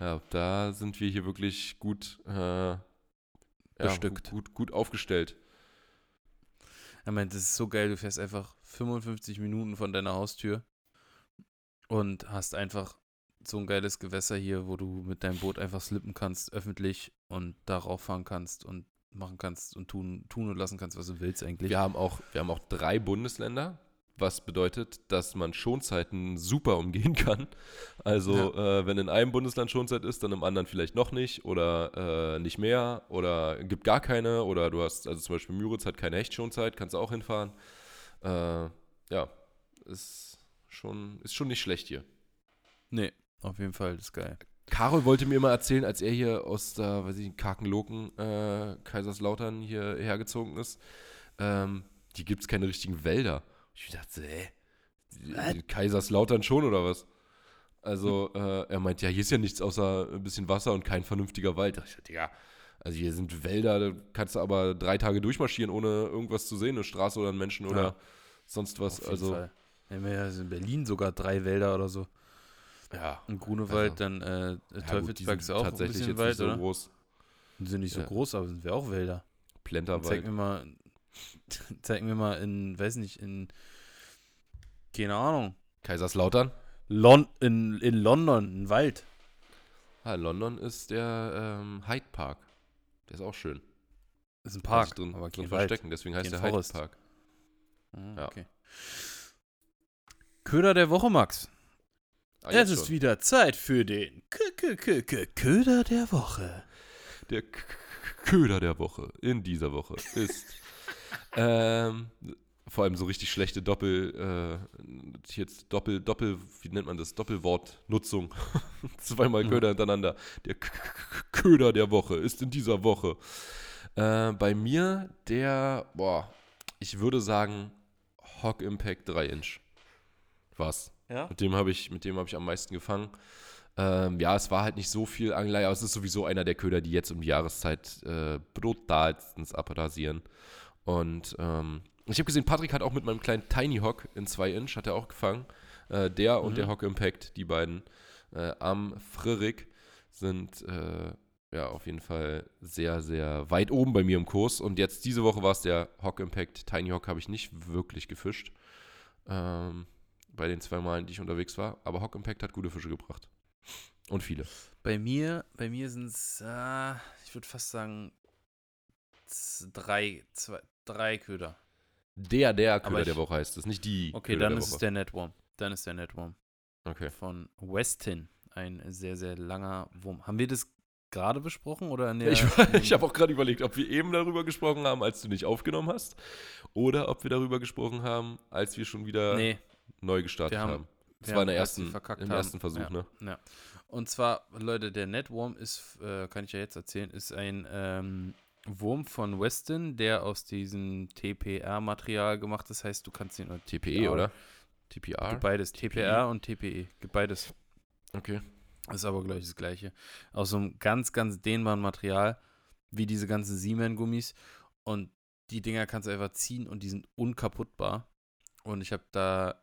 Ja, da sind wir hier wirklich gut, äh, ja, Bestückt. Gut, gut aufgestellt. Er meinte, das ist so geil, du fährst einfach 55 Minuten von deiner Haustür und hast einfach so ein geiles Gewässer hier, wo du mit deinem Boot einfach slippen kannst, öffentlich und darauf fahren kannst und machen kannst und tun, tun und lassen kannst, was du willst eigentlich. Wir haben auch, wir haben auch drei Bundesländer, was bedeutet, dass man Schonzeiten super umgehen kann. Also äh, wenn in einem Bundesland Schonzeit ist, dann im anderen vielleicht noch nicht oder äh, nicht mehr oder gibt gar keine oder du hast, also zum Beispiel Müritz hat keine Hechtschonzeit, kannst du auch hinfahren. Äh, ja, ist schon, ist schon nicht schlecht hier. Nee, auf jeden Fall, das ist geil. Karol wollte mir mal erzählen, als er hier aus der, weiß ich, Karkenloken, äh, Kaiserslautern hier hergezogen ist, ähm, die gibt es keine richtigen Wälder. Ich dachte, hä? Die- Kaiserslautern schon oder was? Also, äh, er meint, ja, hier ist ja nichts außer ein bisschen Wasser und kein vernünftiger Wald. Da Ich dachte, ja, also hier sind Wälder, da kannst du aber drei Tage durchmarschieren, ohne irgendwas zu sehen, eine Straße oder einen Menschen oder Ja. sonst was. Auf jeden Also, Fall. Wir haben ja in Berlin sogar drei Wälder oder so. Ja. Ein Grunewald, Also, dann äh, Ja, Teufelsberg ist auch ein tatsächlich bisschen jetzt Wald, nicht so oder? groß. Die sind nicht so Ja. groß, aber sind wir auch Wälder. Zeig Plenterwald. mir mal, [LAUGHS] zeig mir mal in, weiß nicht, in, keine Ahnung, Kaiserslautern? Lon in, in London, ein Wald. Ah, London ist der ähm, Hyde Park. Der ist auch schön. Ist ein Park, drin, aber drin kein Wald. verstecken, deswegen heißt Kein der Hyde Forest. Park. Ah, Ja. okay. Köder der Woche, Max. Ah, es jetzt ist schon. wieder Zeit für den K -K -K Köder der Woche. Der K Köder der Woche in dieser Woche ist [LAUGHS] ähm, vor allem so richtig schlechte Doppel, äh, jetzt Doppel, Doppel, wie nennt man das? Doppelwortnutzung. [LAUGHS] Zweimal. Köder hintereinander. Der K K Köder der Woche ist in dieser Woche. Äh, bei mir der, boah, ich würde sagen Hawk Impact 3 Inch. Was? Ja? Mit dem habe ich, mit dem habe ich am meisten gefangen. Ähm, ja, es war halt nicht so viel Angelei, aber es ist sowieso einer der Köder, die jetzt um die Jahreszeit äh, brutalstens abrasieren. Und ähm, ich habe gesehen, Patrick hat auch mit meinem kleinen Tiny Hawk in 2 Inch, hat er auch gefangen. Äh, der und Mhm. der Hawk Impact, die beiden äh, am Fririk sind äh, ja auf jeden Fall sehr, sehr weit oben bei mir im Kurs. Und jetzt diese Woche war es der Hawk Impact. Tiny Hawk habe ich nicht wirklich gefischt. Ähm, bei den zwei Malen, die ich unterwegs war. Aber Hawk Impact hat gute Fische gebracht. Und viele. Bei mir, bei mir sind es, äh, ich würde fast sagen, drei, zwei, drei Köder. Der, der Köder ich- der Woche heißt es, nicht die Okay, Köder dann ist es Woche. der Networm. Dann ist der Networm Okay. von Westin. Ein sehr, sehr langer Wurm. Haben wir das gerade besprochen oder in der. Ich, ich habe auch gerade überlegt, ob wir eben darüber gesprochen haben, als du nicht aufgenommen hast, oder ob wir darüber gesprochen haben, als wir schon wieder Nee, neu gestartet haben- haben. Das war in der ersten, im ersten Versuch, Ja. ne? Ja. Und zwar, Leute, der Networm ist, äh, kann ich ja jetzt erzählen, ist ein ähm, Wurm von Weston, der aus diesem TPR-Material gemacht ist. Heißt, du kannst ihn. TPE, Ja. oder? TPR? Gibt beides. TPR und TPE. Gibt beides. Okay. Ist aber gleich das gleiche. Aus so einem ganz, ganz dehnbaren Material, wie diese ganzen Siemens-Gummis. Und die Dinger kannst du einfach ziehen und die sind unkaputtbar. Und ich habe da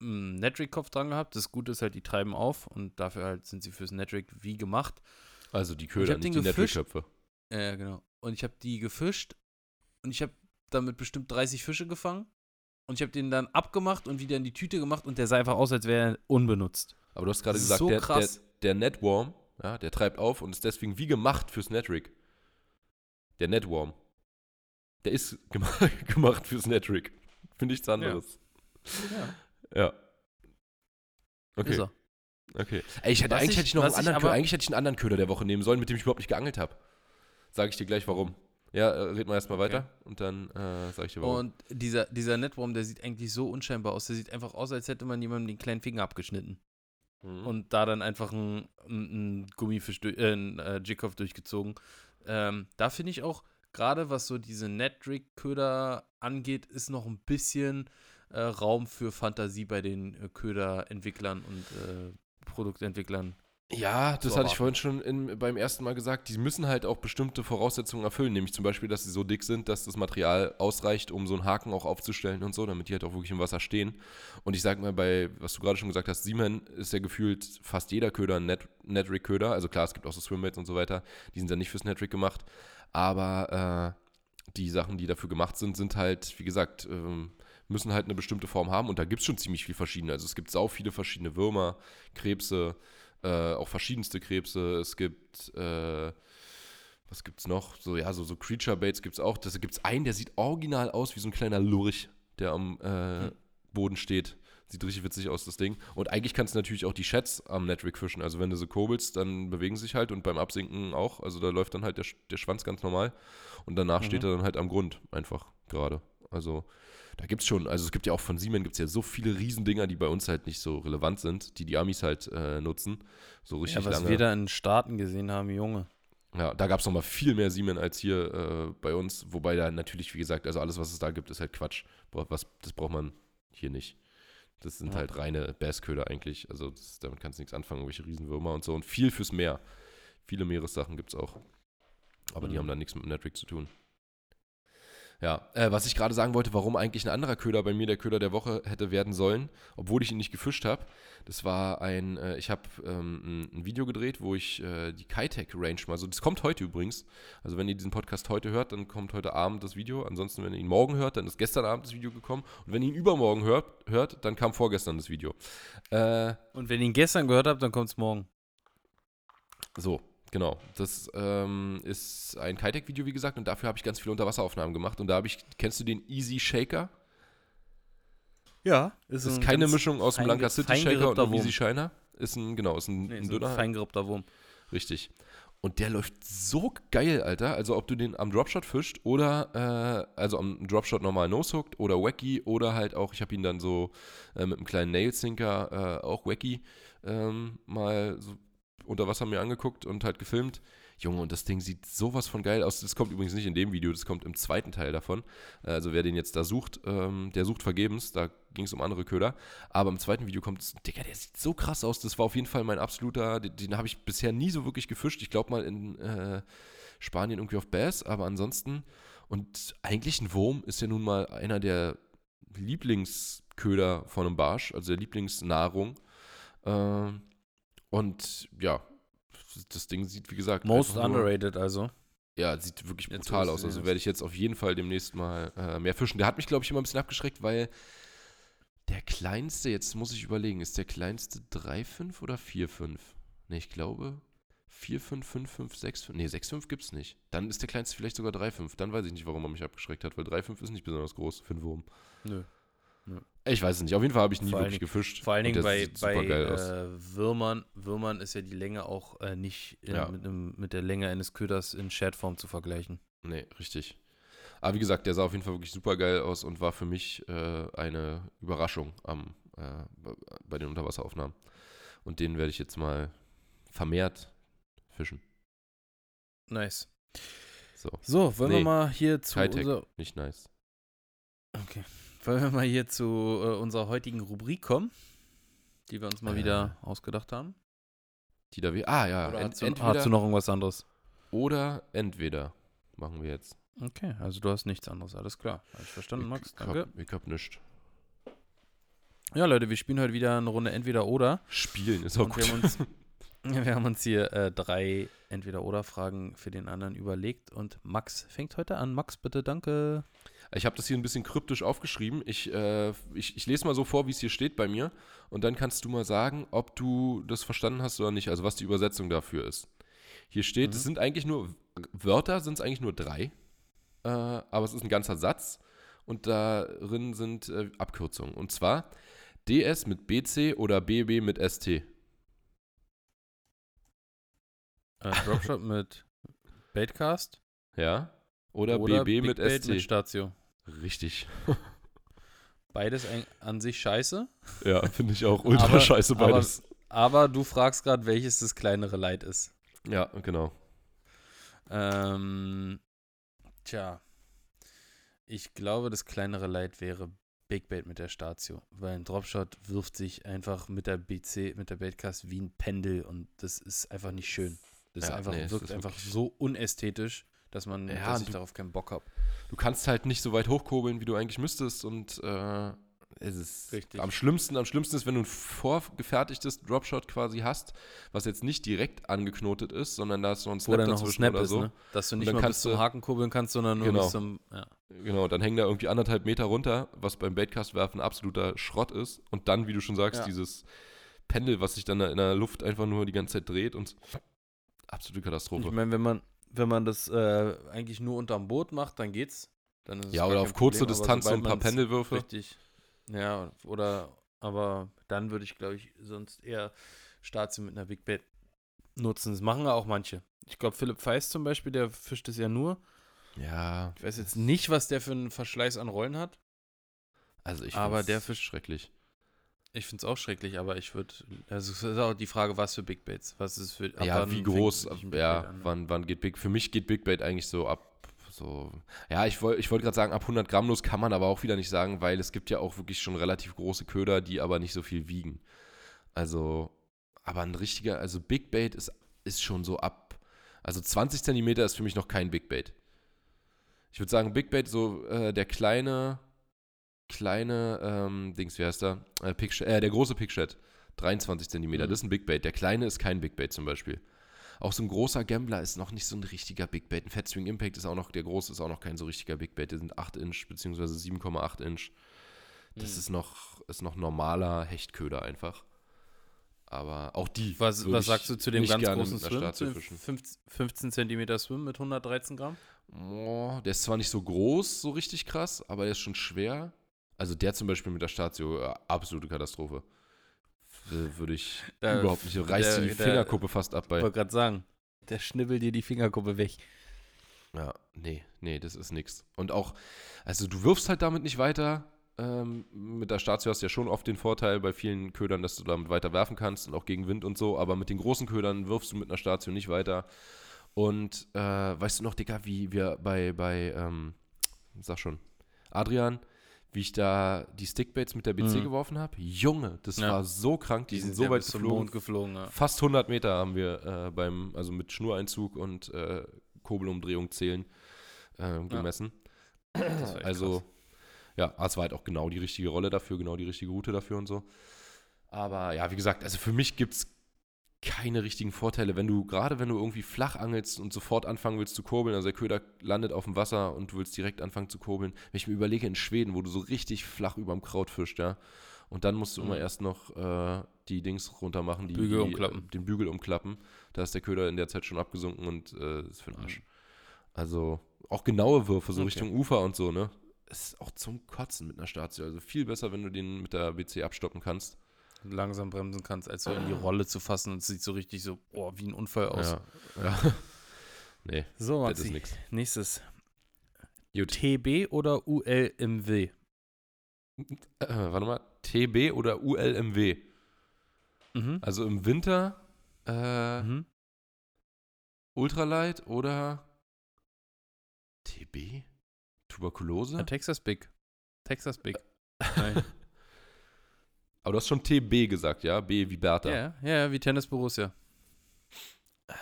einen Netric-Kopf dran gehabt. Das Gute ist halt, die treiben auf und dafür halt sind sie fürs Netric wie gemacht. Also die ich Köder, nicht die. Network-Köpfe. Ja, genau. Und ich habe die gefischt und ich habe damit bestimmt 30 Fische gefangen. Und ich habe den dann abgemacht und wieder in die Tüte gemacht und der sah einfach aus, als wäre er unbenutzt. Aber du hast gerade gesagt, so der, der, der Networm, ja, der treibt auf und ist deswegen wie gemacht fürs Netrig. Der Networm. Der ist gema [LAUGHS] gemacht fürs Netrig. Finde nichts anderes. Ja, Ja. Okay. ist er. Okay. Ey, ich hätte, Was eigentlich ich- hätte ich noch einen anderen Köder, eigentlich hätte ich einen anderen Köder der Woche nehmen sollen, mit dem ich überhaupt nicht geangelt habe. Sage ich dir gleich warum. Ja, äh, red mal erstmal Okay. weiter und dann äh, sage ich dir warum. Und dieser, dieser Networm, der sieht eigentlich so unscheinbar aus. Der sieht einfach aus, als hätte man jemandem den kleinen Finger abgeschnitten. Mhm. Und da dann einfach ein, ein, ein Gummifisch, durch, äh, ein äh, Jigkopf durchgezogen. Ähm, da finde ich auch, gerade was so diese Netric-Köder angeht, ist noch ein bisschen äh, Raum für Fantasie bei den äh, Köderentwicklern und äh, Produktentwicklern. Ja, das hatte ich vorhin schon in, beim ersten Mal gesagt. Die müssen halt auch bestimmte Voraussetzungen erfüllen, nämlich zum Beispiel, dass sie so dick sind, dass das Material ausreicht, um so einen Haken auch aufzustellen und so, damit die halt auch wirklich im Wasser stehen. Und ich sag mal, bei, was du gerade schon gesagt hast, Siemen ist ja gefühlt fast jeder Köder ein Net, Netrig-Köder. Also klar, es gibt auch so Swimbaits und so weiter, die sind dann nicht fürs Netrig gemacht. Aber äh, die Sachen, die dafür gemacht sind, sind halt, wie gesagt, ähm, müssen halt eine bestimmte Form haben. Und da gibt es schon ziemlich viel verschiedene. Also es gibt sau viele verschiedene Würmer, Krebse, äh, auch verschiedenste Krebse. Es gibt, äh, was gibt's noch? So, ja, so, so Creature Baits gibt es auch. Da gibt es einen, der sieht original aus wie so ein kleiner Lurch, der am, äh. Boden steht. Sieht richtig witzig aus, das Ding. Und eigentlich kannst du natürlich auch die Chats am Netrig fischen. Also wenn du so kurbelst, dann bewegen sie sich halt und beim Absinken auch. Also da läuft dann halt der, der Schwanz ganz normal. Und danach Mhm. steht er dann halt am Grund einfach gerade. Also da gibt es schon, also es gibt ja auch von Siemens gibt es ja so viele Riesendinger, die bei uns halt nicht so relevant sind, die die Amis halt äh, nutzen. So richtig Ja, was lange. wir da in Staaten gesehen haben, Junge. Ja, da gab es nochmal viel mehr Siemens als hier äh, bei uns. Wobei da natürlich, wie gesagt, also alles, was es da gibt, ist halt Quatsch. Bra- Was, das braucht man hier nicht. Das sind Ja. halt reine Bassköder eigentlich. Also das, damit kannst du nichts anfangen, irgendwelche Riesenwürmer und so. Und viel fürs Meer. Viele Meeressachen gibt es auch. Aber die Mhm. haben dann nichts mit Netrig zu tun. Ja, äh, was ich gerade sagen wollte, warum eigentlich ein anderer Köder bei mir der Köder der Woche hätte werden sollen, obwohl ich ihn nicht gefischt habe. Das war ein, äh, ich habe ähm, ein, Video gedreht, wo ich äh, die Kitec Range mal so, das kommt heute übrigens. Also wenn ihr diesen Podcast heute hört, dann kommt heute Abend das Video. Ansonsten, wenn ihr ihn morgen hört, dann ist gestern Abend das Video gekommen. Und wenn ihr ihn übermorgen hört, hört dann kam vorgestern das Video. Äh, Und wenn ihr ihn gestern gehört habt, dann kommt es morgen. So, genau. Das ähm, ist ein Kitec-Video, wie gesagt, und dafür habe ich ganz viele Unterwasseraufnahmen gemacht. Und da habe ich, kennst du den Easy Shaker? Ja. Das ist keine Mischung aus dem Lanka City Shaker und einem. Easy Shiner. Ist ein, genau, ist ein, Nee, ein dünner. feingerippter Wurm. Richtig. Und der läuft so geil, Alter. Also ob du den am Dropshot fischt oder, äh, also am Dropshot normal no-hooked oder wacky oder halt auch, ich habe ihn dann so äh, mit einem kleinen Nail-Sinker, äh, auch wacky, ähm, mal so unter Wasser mir angeguckt und halt gefilmt. Junge, und das Ding sieht sowas von geil aus. Das kommt übrigens nicht in dem Video, das kommt im zweiten Teil davon. Also wer den jetzt da sucht, ähm, der sucht vergebens. Da ging es um andere Köder. Aber im zweiten Video kommt es, Digga, der sieht so krass aus. Das war auf jeden Fall mein absoluter, den, den habe ich bisher nie so wirklich gefischt. Ich glaube mal in äh, Spanien irgendwie auf Bass, aber ansonsten. Und eigentlich ein Wurm ist ja nun mal einer der Lieblingsköder von einem Barsch, also der Lieblingsnahrung. Ähm, und ja, das Ding sieht, wie gesagt, Most underrated also. ja, sieht wirklich Jetzt, brutal aus. Also werde ich jetzt auf jeden Fall demnächst mal äh, mehr fischen. Der hat mich, glaube ich, immer ein bisschen abgeschreckt, weil der kleinste, jetzt muss ich überlegen, ist der kleinste 3,5 oder 4,5? Ne, ich glaube 4,5, 5,5, 6,5. Ne, 6,5 gibt es nicht. Dann ist der kleinste vielleicht sogar 3,5. Dann weiß ich nicht, warum er mich abgeschreckt hat, weil 3,5 ist nicht besonders groß für einen Wurm. Nö. Ich weiß es nicht. Auf jeden Fall habe ich nie Vor allen wirklich gefischt. Vor allen Dingen bei, bei äh, Würmern, Würmern ist ja die Länge auch äh, nicht äh, Ja. mit, einem, mit der Länge eines Köders in Chatform zu vergleichen. Nee, richtig. Aber wie gesagt, der sah auf jeden Fall wirklich super geil aus und war für mich äh, eine Überraschung am, äh, bei- den Unterwasseraufnahmen. Und den werde ich jetzt mal vermehrt fischen. Nice. So, So, wollen Nee. wir mal hier zu Kitec. unser, nicht nice. okay. Wollen wir mal hier zu äh, unserer heutigen Rubrik kommen, die wir uns mal Äh. wieder ausgedacht haben? Die da wie. Ah ja, Oder ent, hast, du, entweder hast du noch irgendwas anderes? oder entweder machen wir jetzt. Okay, also du hast nichts anderes, alles klar. Habe ich verstanden, Max? ich Danke. hab, ich hab nichts. Ja, Leute, wir spielen heute wieder eine Runde Entweder-Oder. Spielen ist auch Und wir gut. haben uns, [LAUGHS] wir haben uns hier äh, drei Entweder-Oder-Fragen für den anderen überlegt. Und Max fängt heute an. Max, bitte, danke. Ich habe das hier ein bisschen kryptisch aufgeschrieben. Ich, äh, ich, ich lese mal so vor, wie es hier steht bei mir. Und dann kannst du mal sagen, ob du das verstanden hast oder nicht. Also was die Übersetzung dafür ist. Hier steht, Mhm. es sind eigentlich nur Wörter, sind es eigentlich nur drei. Äh, aber es ist ein ganzer Satz. Und darin sind äh, Abkürzungen. Und zwar DS mit BC oder BB mit ST. Äh, Dropshot mit Baitcast Ja? Oder, oder BB Big mit Bait ST. mit Statio. Richtig. [LAUGHS] Beides an sich scheiße. Ja, finde ich auch ultra Aber- scheiße aber- beides. Aber du fragst gerade, welches das kleinere Leid ist. ja, genau. Ähm, tja. Ich glaube, das kleinere Leid wäre Big Bait mit der Statio. Weil ein Dropshot wirft sich einfach mit der BC, mit der Baitcast wie ein Pendel und das ist einfach nicht schön. Das Ja, ist einfach, nee, wirkt ist einfach so unästhetisch, dass man Ja, dass ich du- darauf keinen Bock habe. du kannst halt nicht so weit hochkurbeln, wie du eigentlich müsstest und äh, es ist Richtig. am schlimmsten, am schlimmsten ist, wenn du ein vorgefertigtes Dropshot quasi hast, was jetzt nicht direkt angeknotet ist, sondern da ist noch ein Snap ein dazwischen Snap oder ist, so. ne? Dass du nicht mal bis zum Haken kurbeln kannst, sondern nur Genau. bis zum. Ja. Genau, dann hängen da irgendwie anderthalb Meter runter, was beim Baitcast-Werfen absoluter Schrott ist. Und dann, wie du schon sagst, Ja. dieses Pendel, was sich dann da in der Luft einfach nur die ganze Zeit dreht und absolute Katastrophe. Ich meine, wenn man, wenn man das äh, eigentlich nur unterm Boot macht, dann geht's. Dann ja, oder auf kurze Problem, Distanz so ein paar Pendelwürfe. Richtig. Ja, oder, aber dann würde ich, glaube ich, sonst eher Stazio mit einer Big Bait nutzen. Das machen ja auch manche. Ich glaube, Philipp Feist zum Beispiel, der fischt es ja nur. Ja. Ich weiß jetzt nicht, was der für einen Verschleiß an Rollen hat. Also ich Aber der Fisch- schrecklich. Ich finde es auch schrecklich, aber ich würde. Also, es ist auch die Frage, was für Big Baits. Was ist für. ja, wie groß, ja, an, ne? wann, wann geht Big, für mich geht Big Bait eigentlich so ab, so, ja, ich wollte ich wollt gerade sagen, ab 100 Gramm los kann man aber auch wieder nicht sagen, weil es gibt ja auch wirklich schon relativ große Köder, die aber nicht so viel wiegen. Also, aber ein richtiger, also Big Bait ist, ist schon so ab, also 20 Zentimeter ist für mich noch kein Big Bait. Ich würde sagen, Big Bait, so äh, der kleine, kleine, ähm, Dings, wie heißt der? Äh, äh, der große Pickshed. 23 Zentimeter, Mhm. das ist ein Big Bait. Der kleine ist kein Big Bait zum Beispiel. Auch so ein großer Gambler ist noch nicht so ein richtiger Big Bait. Ein Fat Swing Impact ist auch noch, der große ist auch noch kein so richtiger Big Bait. Die sind 8 Inch beziehungsweise 7,8 Inch. Das Mhm. ist, noch, ist noch normaler Hechtköder einfach. Aber auch die. Was, was sagst du zu dem ganz großen Swim? Zu dem fischen. 15, 15 Zentimeter Swim mit 113 Gramm? Oh, der ist zwar nicht so groß, so richtig krass, aber der ist schon schwer. Also der zum Beispiel mit der Statio, äh, absolute Katastrophe. Würde ich Da- überhaupt nicht. Reißt dir die der- der- Fingerkuppe fast ab Ich bei. wollte gerade sagen, der schnibbelt dir die Fingerkuppe weg. Ja, nee, nee, das ist nix. Und auch, also du wirfst halt damit nicht weiter. Ähm, mit der Statio hast du ja schon oft den Vorteil bei vielen Ködern, dass du damit weiter werfen kannst und auch gegen Wind und so, aber mit den großen Ködern wirfst du mit einer Statio nicht weiter. Und äh, weißt du noch, Digga, wie wir bei, bei ähm, sag schon, Adrian, wie ich da die Stickbaits mit der BC Mhm. geworfen habe? Junge, das Ja. war so krank, die, sind so ja weit geflogen. Mond geflogen. Ja. Fast 100 Meter haben wir äh, beim, also mit Schnureinzug und äh, Kurbelumdrehung zählen äh, gemessen. Echt also, krass. ja, es war halt auch genau die richtige Rolle dafür, genau die richtige Route dafür und so. Aber ja, wie gesagt, also für mich gibt es keine richtigen Vorteile, wenn du, gerade wenn du irgendwie flach angelst und sofort anfangen willst zu kurbeln, also der Köder landet auf dem Wasser und du willst direkt anfangen zu kurbeln. Wenn ich mir überlege, in Schweden, wo du so richtig flach überm Kraut fischst, ja, und dann musst du immer Mhm. erst noch äh, die Dings runter machen, die, Bügel umklappen. Äh, den Bügel umklappen. Da ist der Köder in der Zeit schon abgesunken und äh, ist für den Arsch. Mhm. Also auch genaue Würfe, so Okay. Richtung Ufer und so, ne? Ist auch zum Kotzen mit einer Statio. Also viel besser, wenn du den mit der BC abstoppen kannst. Langsam bremsen kannst, als so in die Rolle zu fassen und es sieht so richtig so, oh, wie ein Unfall aus. Ja. ja. [LAUGHS] nee, So, das ist Maxi. nix. Nächstes. Gut. TB oder ULMW? Äh, warte mal. TB oder ULMW? Mhm. Also im Winter äh, Mhm. Ultralight oder TB? Tuberkulose? Ja, Texas Big. Texas Big. [LAUGHS] Nein. Aber du hast schon TB gesagt, ja? B wie Bertha. ja, ja, wie Tennis Borussia. Äh,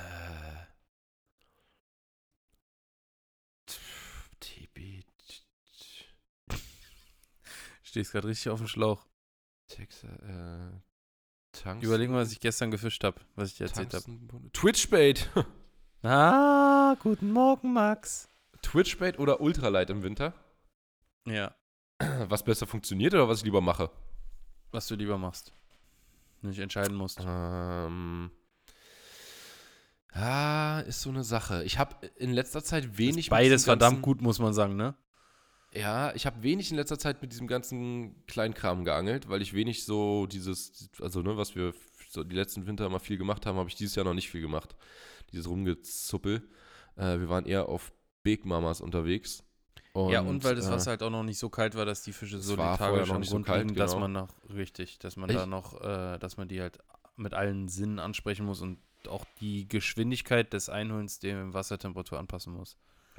TB. Stehst gerade richtig auf dem Schlauch. Texas. Äh, Tungsten- Überleg mal, was ich gestern gefischt habe, was ich dir erzählt habe. Twitchbait. [LAUGHS] Ah, guten Morgen, Max. Twitchbait oder Ultralight im Winter? Ja, [CLEARS THROAT] Was besser funktioniert oder was ich lieber mache? Was du lieber machst. Nicht entscheiden musst. Ähm. Ah, ist so eine Sache. Ich habe in letzter Zeit wenig. Beides verdammt gut, muss man sagen, ne? Ja, ich habe wenig in letzter Zeit mit diesem ganzen Kleinkram geangelt, weil ich wenig so dieses, also ne, was wir so die letzten Winter mal viel gemacht haben, habe ich dieses Jahr noch nicht viel gemacht. Dieses Rumgezuppel. Äh, wir waren eher auf Big Mamas unterwegs. Ja, und weil das äh, Wasser halt auch noch nicht so kalt war, dass die Fische so lethargisch noch am nicht so liegen, dass genau. man noch, richtig, dass man Ich- da noch, äh, dass man die halt mit allen Sinnen ansprechen muss und auch die Geschwindigkeit des Einholens dem Wassertemperatur anpassen muss.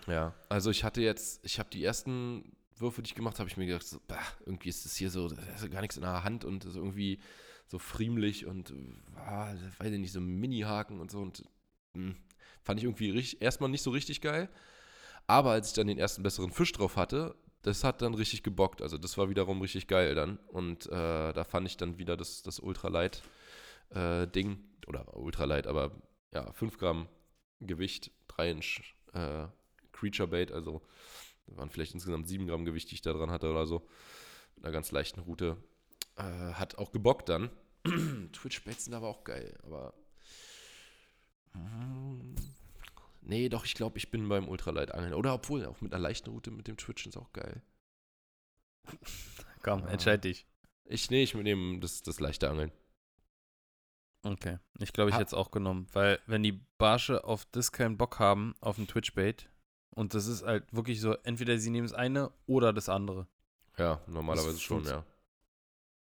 Ja, also ich hatte jetzt, ich habe die ersten Würfe, die ich gemacht habe, ich mir gedacht, so, bah, irgendwie ist das hier so, da ist gar nichts in der Hand und ist irgendwie so friemlich und, ah, weiß ich nicht, so Mini-Haken und so und mh, fand ich irgendwie richtig, erstmal nicht so richtig geil. Aber als ich dann den ersten besseren Fisch drauf hatte, das hat dann richtig gebockt. Also das war wiederum richtig geil dann. Und äh, da fand ich dann wieder das, das Ultralight-Ding, oder Ultralight, aber ja, 5 Gramm Gewicht, 3 Inch äh, Creature Bait, also waren vielleicht insgesamt 7 Gramm Gewicht, die ich da dran hatte oder so. Mit einer ganz leichten Route. Äh, hat auch gebockt dann. [CLEARS THROAT] Twitch Baits sind aber auch geil, aber. Nee, doch, ich glaube, ich bin beim Ultralight Angeln. Oder obwohl, auch mit einer leichten Route mit dem Twitch ist auch geil. Komm, Ah. entscheid dich. Ich, nee, ich nehme das, das leichte Angeln. Okay. Ich glaube, ich hätte es auch genommen, weil wenn die Barsche auf das keinen Bock haben, auf ein Twitch-Bait, und das ist halt wirklich so, entweder sie nehmen das eine oder das andere. Ja, normalerweise Das schon, ja.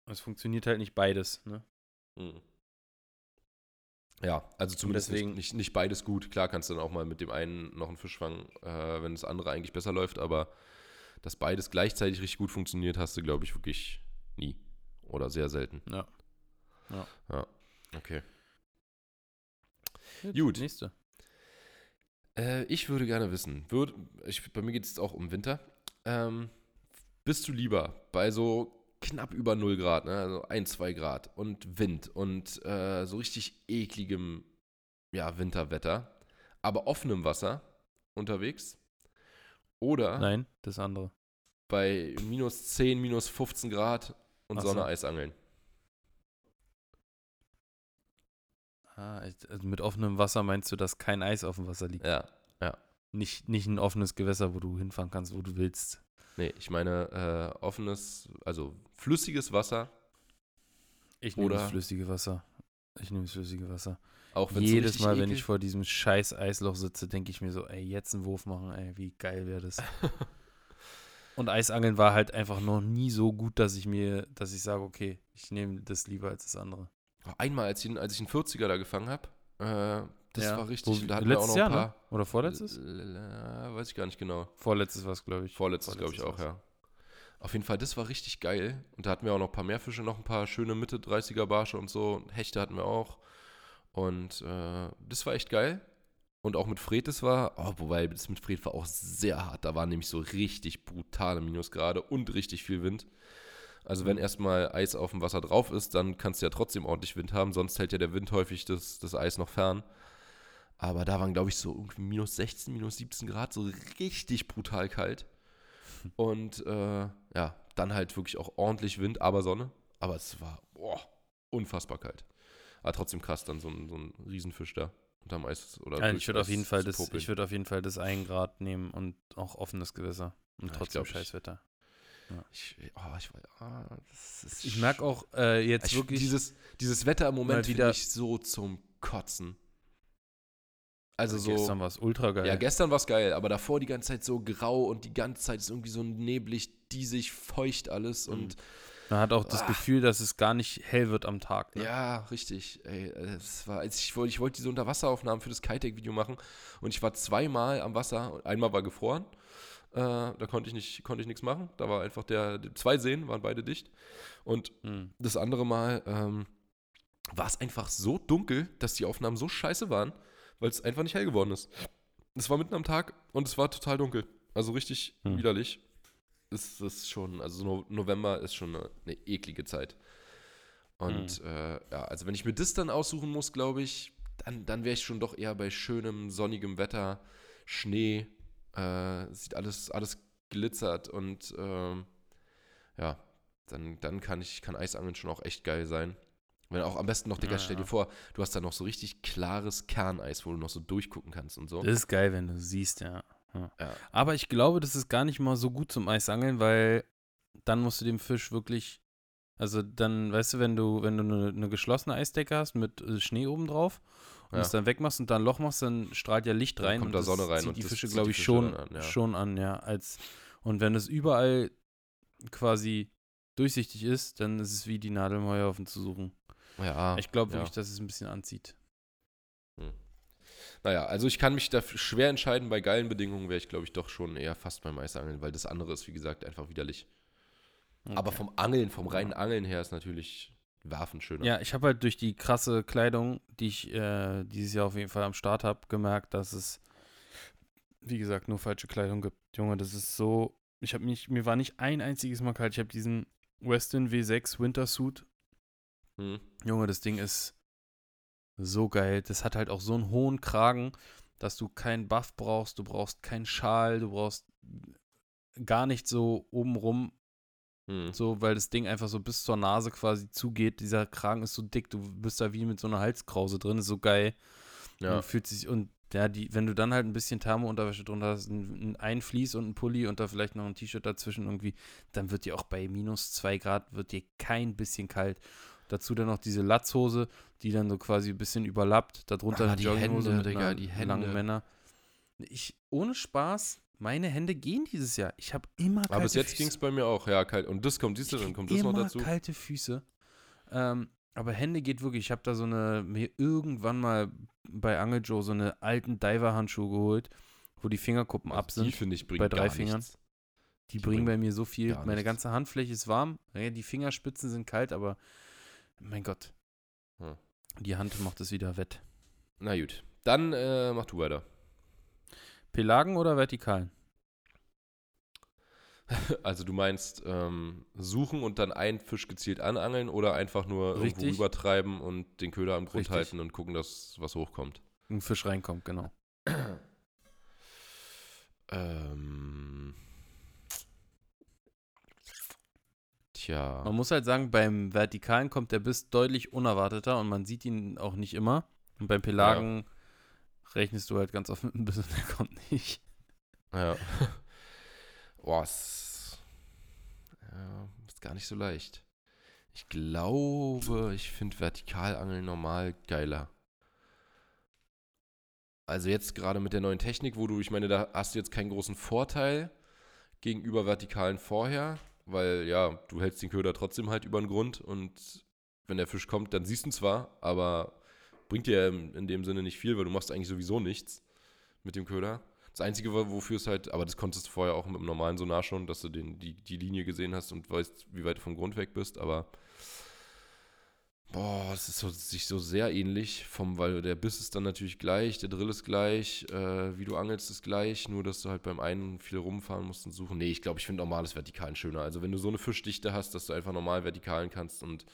Es funktioniert halt nicht beides, ne? Mhm. Ja, also zumindest deswegen- nicht, nicht, beides gut. Klar kannst du dann auch mal mit dem einen noch einen Fisch fangen, äh, wenn das andere eigentlich besser läuft, aber dass beides gleichzeitig richtig gut funktioniert, hast du, glaube ich, wirklich nie. Oder sehr selten. Ja. Ja. Okay. Gut. Nächste. Äh, ich würde gerne wissen, würd, ich, bei mir geht es auch um Winter. Ähm, bist du lieber bei so knapp über 0 Grad, ne? also 1, 2 Grad und Wind und äh, so richtig ekligem ja, Winterwetter, aber offenem Wasser unterwegs? Oder Nein, das andere. bei minus 10, minus 15 Grad und Ach so. Sonne Eisangeln? Ah, also mit offenem Wasser meinst du, dass kein Eis auf dem Wasser liegt? Ja, Nicht, nicht ein offenes Gewässer, wo du hinfahren kannst, wo du willst. Nee, ich meine äh, offenes, also flüssiges Wasser, Ich nehme das flüssige Wasser. Ich nehme das flüssige Wasser. auch Jedes Mal, wenn ich vor diesem scheiß Eisloch sitze, denke ich mir so, ey, jetzt einen Wurf machen, ey, wie geil wäre das. [LAUGHS] Und Eisangeln war halt einfach noch nie so gut, dass ich mir, dass ich sage, okay, ich nehme das lieber als das andere. Einmal, als ich, als ich einen 40er da gefangen habe, äh, das Ja. war richtig. Wo- da hatten wir auch letztes noch ein Jahr, paar. ne? Oder vorletztes? Weiß ich gar nicht genau. Vorletztes war es, glaube ich. Vorletztes, glaube ich, auch, war's. ja. Auf jeden Fall, das war richtig geil. Und da hatten wir auch noch ein paar mehr Fische, noch ein paar schöne Mitte 30er Barsche und so. Hechte hatten wir auch. Und äh, das war echt geil. Und auch mit Fred, das war, oh, wobei das mit Fred war auch sehr hart. Da waren nämlich so richtig brutale Minusgrade und richtig viel Wind. Also wenn erstmal Eis auf dem Wasser drauf ist, dann kannst du ja trotzdem ordentlich Wind haben, sonst hält ja der Wind häufig das, das Eis noch fern. Aber da waren, glaube ich, so irgendwie minus 16, minus 17 Grad, so richtig brutal kalt. [LAUGHS] Und äh, ja, dann halt wirklich auch ordentlich Wind, aber Sonne. Aber es war boah, unfassbar kalt. Aber trotzdem krass, dann so ein, so ein Riesenfisch da unterm Eis. Oder Ja, ich würde auf Eis jeden Fall das, ich würde auf jeden Fall das 1 Grad nehmen und auch offenes Gewässer. Und Ja, trotzdem Scheißwetter. Ich, oh, ich, ist Ich merke auch äh, jetzt ich, wirklich. dieses, dieses Wetter im Moment wieder- ich so zum Kotzen. Also so. Gestern war es ultra geil. Ja, gestern war es geil, aber davor die ganze Zeit so grau und die ganze Zeit ist irgendwie so neblig, diesig, feucht alles und Man hat auch das Ah. Gefühl, dass es gar nicht hell wird am Tag. Ne? ja, richtig. Ey, es war, als ich wollte, ich wollte diese Unterwasseraufnahmen für das Kitec-Video machen und ich war zweimal am Wasser einmal war gefroren. Äh, da konnte ich nicht, konnte ich nichts machen. Da war einfach der, zwei Seen waren beide dicht und Hm. das andere Mal ähm, war es einfach so dunkel, dass die Aufnahmen so scheiße waren, weil es einfach nicht hell geworden ist. Es war mitten am Tag und es war total dunkel. Also richtig Hm. widerlich. Es ist schon, also no November ist schon eine, eine eklige Zeit. Und Hm. äh, ja, also wenn ich mir das dann aussuchen muss, glaube ich, dann, dann wäre ich schon doch eher bei schönem, sonnigem Wetter, Schnee, äh, sieht alles, alles glitzert und ähm, ja, dann, dann kann ich, kann Eisangeln schon auch echt geil sein. Wenn auch am besten noch, Digga, Ja, stell ja. dir vor, du hast da noch so richtig klares Kerneis, wo du noch so durchgucken kannst und so. Das ist geil, wenn du siehst, ja. ja. Ja. Aber ich glaube, das ist gar nicht mal so gut zum Eisangeln, weil dann musst du dem Fisch wirklich. Also dann, weißt du, wenn du, wenn du eine, eine geschlossene Eisdecke hast mit äh, Schnee oben drauf und Ja. es dann wegmachst und dann ein Loch machst, dann strahlt ja Licht Dann rein kommt und da Sonne rein zieht und die Fische, glaube ich, Fische schon dann an, ja. schon an, ja. Als, und wenn es überall quasi durchsichtig ist, dann ist es wie die Nadel im Heuhaufen zu suchen. Ja, ich glaube ja. wirklich, dass es ein bisschen anzieht. Naja, also ich kann mich da schwer entscheiden. Bei geilen Bedingungen wäre ich, glaube ich, doch schon eher fast beim Eisangeln, weil das andere ist, wie gesagt, einfach widerlich. Aber Okay. vom Angeln, vom reinen Angeln her ist natürlich Werfen schöner. Ja, ich habe halt durch die krasse Kleidung, die ich äh, dieses Jahr auf jeden Fall am Start habe, gemerkt, dass es, wie gesagt, nur falsche Kleidung gibt. Junge, das ist so. Ich habe mich, mir war nicht ein einziges Mal kalt. Ich habe diesen Westin W6 Wintersuit. Hm. Junge, das Ding ist so geil. Das hat halt auch so einen hohen Kragen, dass du keinen Buff brauchst, du brauchst keinen Schal, du brauchst gar nicht so obenrum Hm. so, weil das Ding einfach so bis zur Nase quasi zugeht. Dieser Kragen ist so dick, du bist da wie mit so einer Halskrause drin, ist so geil. Ja. Und fühlt sich und ja, die, wenn du dann halt ein bisschen Thermo-Unterwäsche drunter hast, ein, ein Fleece und ein Pulli und da vielleicht noch ein T-Shirt dazwischen irgendwie, dann wird dir auch bei minus zwei Grad, wird dir kein bisschen kalt. Dazu dann noch diese Latzhose, die dann so quasi ein bisschen überlappt. Darunter Ah, die Jogginghose Hände, mit Digga, einer die langen Hände. Männer. Ich, ohne Spaß, meine Hände gehen dieses Jahr. Ich habe immer kalte Aber bis jetzt ging es bei mir auch, ja, kalt. Und das kommt, siehst du, dann kommt das noch immer dazu. kalte Füße. Ähm, aber Hände geht wirklich. Ich habe da so eine, mir irgendwann mal bei Angel Joe so eine alten Diver-Handschuhe geholt, wo die Fingerkuppen ab Also Die sind. finde ich bringen bei drei gar Fingern. nichts. Die, die bringen bringen bei mir so viel. Meine nichts. ganze Handfläche ist warm. Ja, die Fingerspitzen sind kalt, aber mein Gott. Hm. Die Hand macht es wieder wett. Na gut, dann äh, mach du weiter. Pelagen oder vertikalen? [LAUGHS] Also du meinst ähm, suchen und dann einen Fisch gezielt anangeln oder einfach nur irgendwo Richtig. rübertreiben und den Köder am Grund Richtig. halten und gucken, dass was hochkommt. Ein Fisch reinkommt, genau. [CLEARS THROAT] Ähm, tja. Man muss halt sagen, beim Vertikalen kommt der Biss deutlich unerwarteter und man sieht ihn auch nicht immer. Und beim Pelagen rechnest du halt ganz oft [LAUGHS] mit einem Biss und der kommt nicht. Ja. [LAUGHS] Boah, ist, ja, ist gar nicht so leicht. Ich glaube, ich finde Vertikalangeln normal geiler. Also jetzt gerade mit der neuen Technik, wo du, ich meine, da hast du jetzt keinen großen Vorteil gegenüber Vertikalen vorher, weil ja, du hältst den Köder trotzdem halt über den Grund und wenn der Fisch kommt, dann siehst du ihn zwar, aber bringt dir in dem Sinne nicht viel, weil du machst eigentlich sowieso nichts mit dem Köder. Das Einzige, wo- wofür es halt, aber das konntest du vorher auch mit dem normalen Sonar schon, dass du den, die, die Linie gesehen hast und weißt, wie weit du vom Grund weg bist, aber boah, es ist so, sich so sehr ähnlich, vom, weil der Biss ist dann natürlich gleich, der Drill ist gleich, äh, wie du angelst ist gleich, nur dass du halt beim einen viel rumfahren musst und suchen. Nee, ich glaube, ich finde normales Vertikalen schöner. Also wenn du so eine Fischdichte hast, dass du einfach normal vertikalen kannst und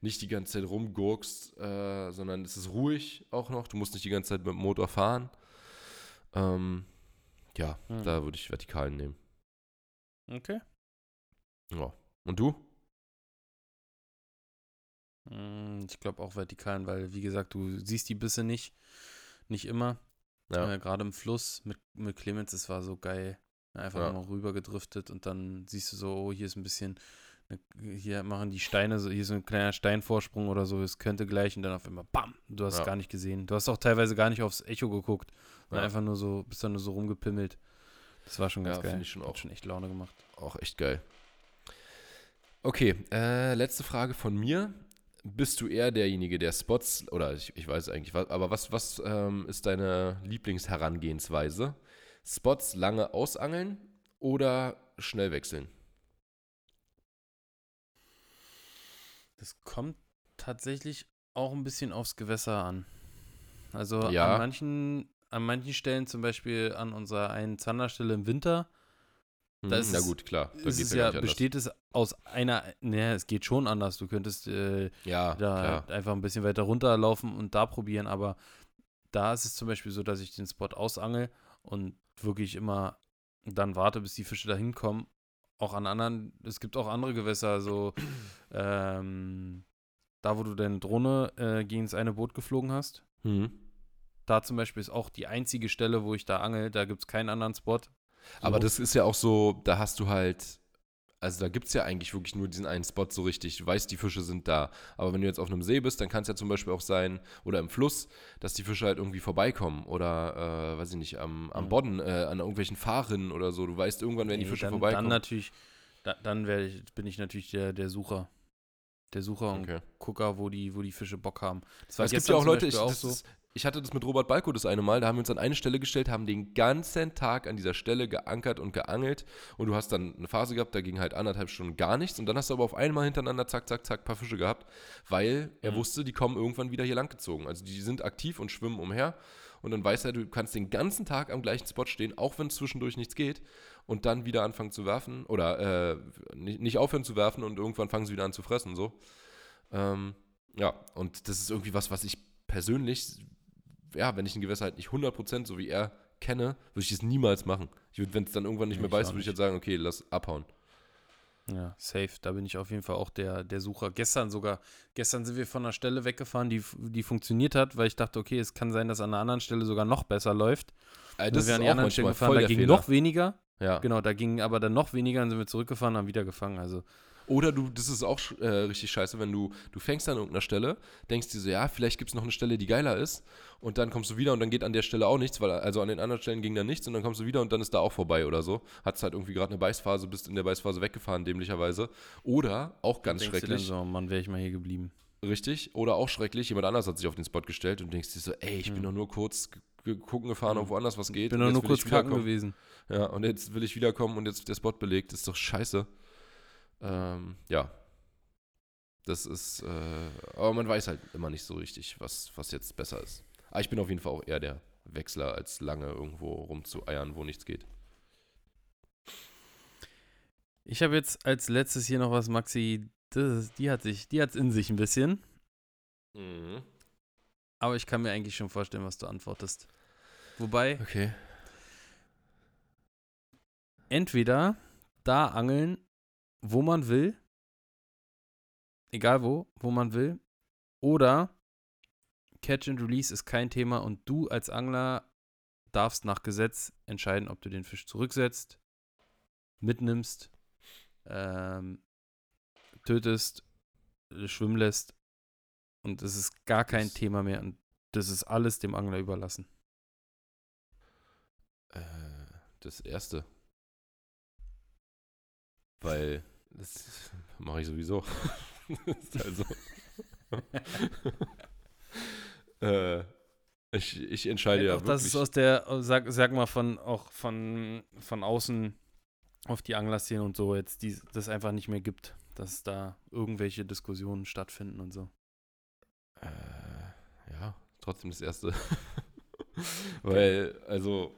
nicht die ganze Zeit rumgurkst, äh, sondern es ist ruhig auch noch. Du musst nicht die ganze Zeit mit dem Motor fahren. Ähm, ja, Hm. da würde ich Vertikalen nehmen. Okay. Ja. Und du? Mm, Ich glaube auch Vertikalen, weil, wie gesagt, du siehst die Bisse nicht. Nicht immer. Ja. Äh, Gerade im Fluss mit, mit Clemens, das war so geil. Einfach Ja. mal rüber gedriftet und dann siehst du so, oh, hier ist ein bisschen, ne- hier machen die Steine, so, hier ist ein kleiner Steinvorsprung oder so, es könnte gleich und dann auf einmal BAM! Du hast es Ja. gar nicht gesehen. Du hast auch teilweise gar nicht aufs Echo geguckt. Ja. Einfach nur so, bist dann nur so rumgepimmelt. Das war schon ganz Ja, geil. ich schon Hat auch. schon echt Laune gemacht. Auch echt geil. Okay, äh, letzte Frage von mir. Bist du eher derjenige, der Spots, oder ich, ich weiß eigentlich, was, aber was, was ähm, ist deine Lieblingsherangehensweise? Spots lange ausangeln oder schnell wechseln? Das kommt tatsächlich auch ein bisschen aufs Gewässer an. Also Ja. an manchen, an manchen Stellen, zum Beispiel an unserer einen Zanderstelle im Winter, Hm, Da ist Na gut, klar. Da ist ja, anders. besteht es aus einer, ne, es geht schon anders. Du könntest äh, Ja, da klar. einfach ein bisschen weiter runterlaufen und da probieren, aber da ist es zum Beispiel so, dass ich den Spot ausangel und wirklich immer dann warte, bis die Fische da hinkommen. Auch an anderen, es gibt auch andere Gewässer, so [CLEARS THROAT] ähm, da, wo du deine Drohne äh, gegen das eine Boot geflogen hast. Hm. Da zum Beispiel ist auch die einzige Stelle, wo ich da angel. Da gibt es keinen anderen Spot. Aber So. das ist ja auch so, da hast du halt, also da gibt es ja eigentlich wirklich nur diesen einen Spot so richtig. Du weißt, die Fische sind da. Aber wenn du jetzt auf einem See bist, dann kann es ja zum Beispiel auch sein, oder im Fluss, dass die Fische halt irgendwie vorbeikommen. Oder, äh, weiß ich nicht, am, am Mhm. Bodden, äh, an irgendwelchen Fahrrinnen oder so. Du weißt, irgendwann werden die Nee, Fische dann, vorbeikommen. Dann natürlich, da, dann werde ich, bin ich natürlich der, der Sucher. Der Sucher und okay. Gucker, wo die, wo die Fische Bock haben. Das Es gibt ja auch Leute, ich, auch so. ist, ich hatte das mit Robert Balko das eine Mal, da haben wir uns an eine Stelle gestellt, haben den ganzen Tag an dieser Stelle geankert und geangelt und du hast dann eine Phase gehabt, da ging halt anderthalb Stunden gar nichts und dann hast du aber auf einmal hintereinander zack, zack, zack, paar Fische gehabt, weil er Mhm. wusste, die kommen irgendwann wieder hier lang gezogen. Also die sind aktiv und schwimmen umher und dann weiß er, du kannst den ganzen Tag am gleichen Spot stehen, auch wenn zwischendurch nichts geht und dann wieder anfangen zu werfen oder äh, nicht, nicht aufhören zu werfen und irgendwann fangen sie wieder an zu fressen, so. Ähm, ja, und das ist irgendwie was, was ich persönlich, ja, wenn ich ein Gewässer halt nicht 100% so wie er kenne, würde ich das niemals machen. Ich würde, wenn es dann irgendwann nicht Nee, mehr beißt, würde ich halt sagen, okay, lass abhauen. Ja, safe. Da bin ich auf jeden Fall auch der, der Sucher. Gestern sogar, gestern sind wir von einer Stelle weggefahren, die, die funktioniert hat, weil ich dachte, okay, es kann sein, dass an einer anderen Stelle sogar noch besser läuft. Äh, wir an die anderen Stellen gefahren, da ging Fehler. noch weniger. Ja. Genau, da ging aber dann noch weniger, dann sind wir zurückgefahren, haben wieder gefangen. Also, Oder du, das ist auch äh, richtig scheiße, wenn du, du fängst an irgendeiner Stelle, denkst dir so, ja, vielleicht gibt es noch eine Stelle, die geiler ist, und dann kommst du wieder und dann geht an der Stelle auch nichts, weil also an den anderen Stellen ging dann nichts und dann kommst du wieder und dann ist da auch vorbei oder so. Hattest halt irgendwie gerade eine Beißphase, bist in der Beißphase weggefahren, dämlicherweise. Oder, auch ganz denkst du schrecklich, Dann so, Mann, wäre ich mal hier geblieben. richtig, oder auch schrecklich, jemand anders hat sich auf den Spot gestellt und denkst dir so, ey, ich bin Hm. doch nur kurz gucken gefahren, Hm. ob woanders was geht. Bin und doch nur kurz kacken gewesen. Ja, und jetzt will ich wiederkommen und jetzt ist der Spot belegt. Das ist doch scheiße. Ähm, ja. Das ist, äh, aber man weiß halt immer nicht so richtig, was, was jetzt besser ist. Aber ich bin auf jeden Fall auch eher der Wechsler, als lange irgendwo rumzueiern, wo nichts geht. Ich habe jetzt als letztes hier noch was, Maxi. Das ist, die hat sich, die hat's in sich ein bisschen. Mhm. Aber ich kann mir eigentlich schon vorstellen, was du antwortest. Wobei, Okay. entweder da angeln, wo man will, egal wo, wo man will, oder Catch and Release ist kein Thema und du als Angler darfst nach Gesetz entscheiden, ob du den Fisch zurücksetzt, mitnimmst, ähm, tötest, schwimmen lässt und es ist gar kein Thema mehr und das ist alles dem Angler überlassen. Äh, das erste. Weil das mache ich sowieso. [LAUGHS] Also. [LAUGHS] äh, ich, ich entscheide ja auch das ist aus der, sag, sag mal, von auch von, von außen auf die Anglerszene und so jetzt die, das einfach nicht mehr gibt, dass da irgendwelche Diskussionen stattfinden und so. Äh, ja, trotzdem das erste. [LAUGHS] Weil, also,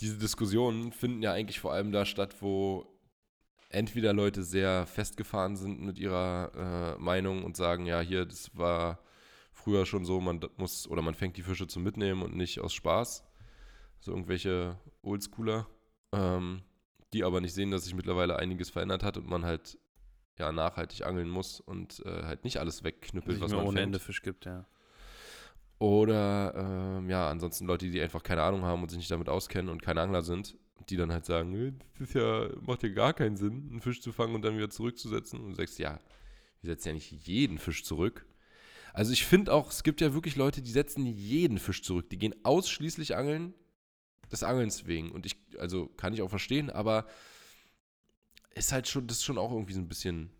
diese Diskussionen finden ja eigentlich vor allem da statt, wo entweder Leute sehr festgefahren sind mit ihrer äh, Meinung und sagen, ja, hier, das war früher schon so, man muss, oder man fängt die Fische zum Mitnehmen und nicht aus Spaß. So irgendwelche Oldschooler, ähm, die aber nicht sehen, dass sich mittlerweile einiges verändert hat und man halt ja nachhaltig angeln muss und äh, halt nicht alles wegknüppelt, was man ohne fängt. Ende Fisch gibt, ja. Oder ähm, ja, ansonsten Leute, die einfach keine Ahnung haben und sich nicht damit auskennen und keine Angler sind, die dann halt sagen, "Äh, das ist ja, macht ja gar keinen Sinn, einen Fisch zu fangen und dann wieder zurückzusetzen. Und du sagst, ja, wir setzen ja nicht jeden Fisch zurück. Also ich finde auch, es gibt ja wirklich Leute, die setzen jeden Fisch zurück. Die gehen ausschließlich angeln des Angelns wegen. Und ich, also kann ich auch verstehen, aber ist halt schon, das ist schon auch irgendwie so ein bisschen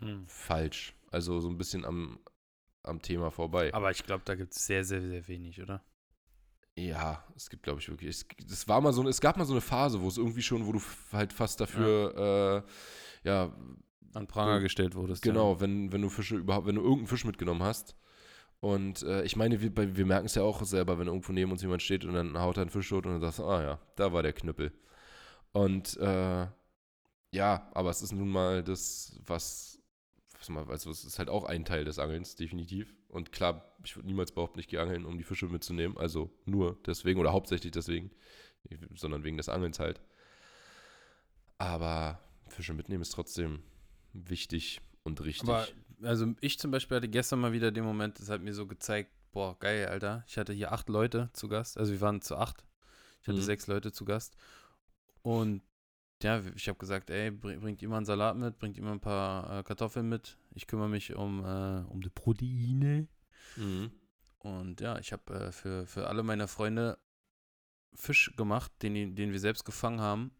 Mhm. falsch. Also so ein bisschen am, am Thema vorbei. Aber ich glaube, da gibt es sehr, sehr, sehr wenig, oder? Ja, es gibt, glaube ich, wirklich. Es, es war mal so, es gab mal so eine Phase, wo es irgendwie schon, wo du halt fast dafür, äh, ja, An Pranger So, gestellt wurdest. genau, wenn, wenn du Fische überhaupt, wenn du irgendeinen Fisch mitgenommen hast. Und äh, ich meine, wir, wir merken es ja auch selber, wenn irgendwo neben uns jemand steht und dann haut er einen Fisch tot und dann sagst du, ah ja, da war der Knüppel. Und äh, ja, aber es ist nun mal das, was, was man, also es ist halt auch ein Teil des Angelns, definitiv. Und klar, ich würde niemals behaupten, ich gehe angeln, um die Fische mitzunehmen. Also nur deswegen oder hauptsächlich deswegen, sondern wegen des Angelns halt. Aber Fische mitnehmen ist trotzdem wichtig und richtig. Aber also ich zum Beispiel hatte gestern mal wieder den Moment, das hat mir so gezeigt, boah, geil, Alter. Ich hatte hier acht Leute zu Gast. Also wir waren zu acht. Ich hatte Mhm. sechs Leute zu Gast. Und ja, ich habe gesagt, ey, bring, bringt jemand einen Salat mit, bringt jemand ein paar äh, Kartoffeln mit. Ich kümmere mich um, äh, um die Proteine. Mhm. Und ja, ich habe äh, für, für alle meine Freunde Fisch gemacht, den, den wir selbst gefangen haben.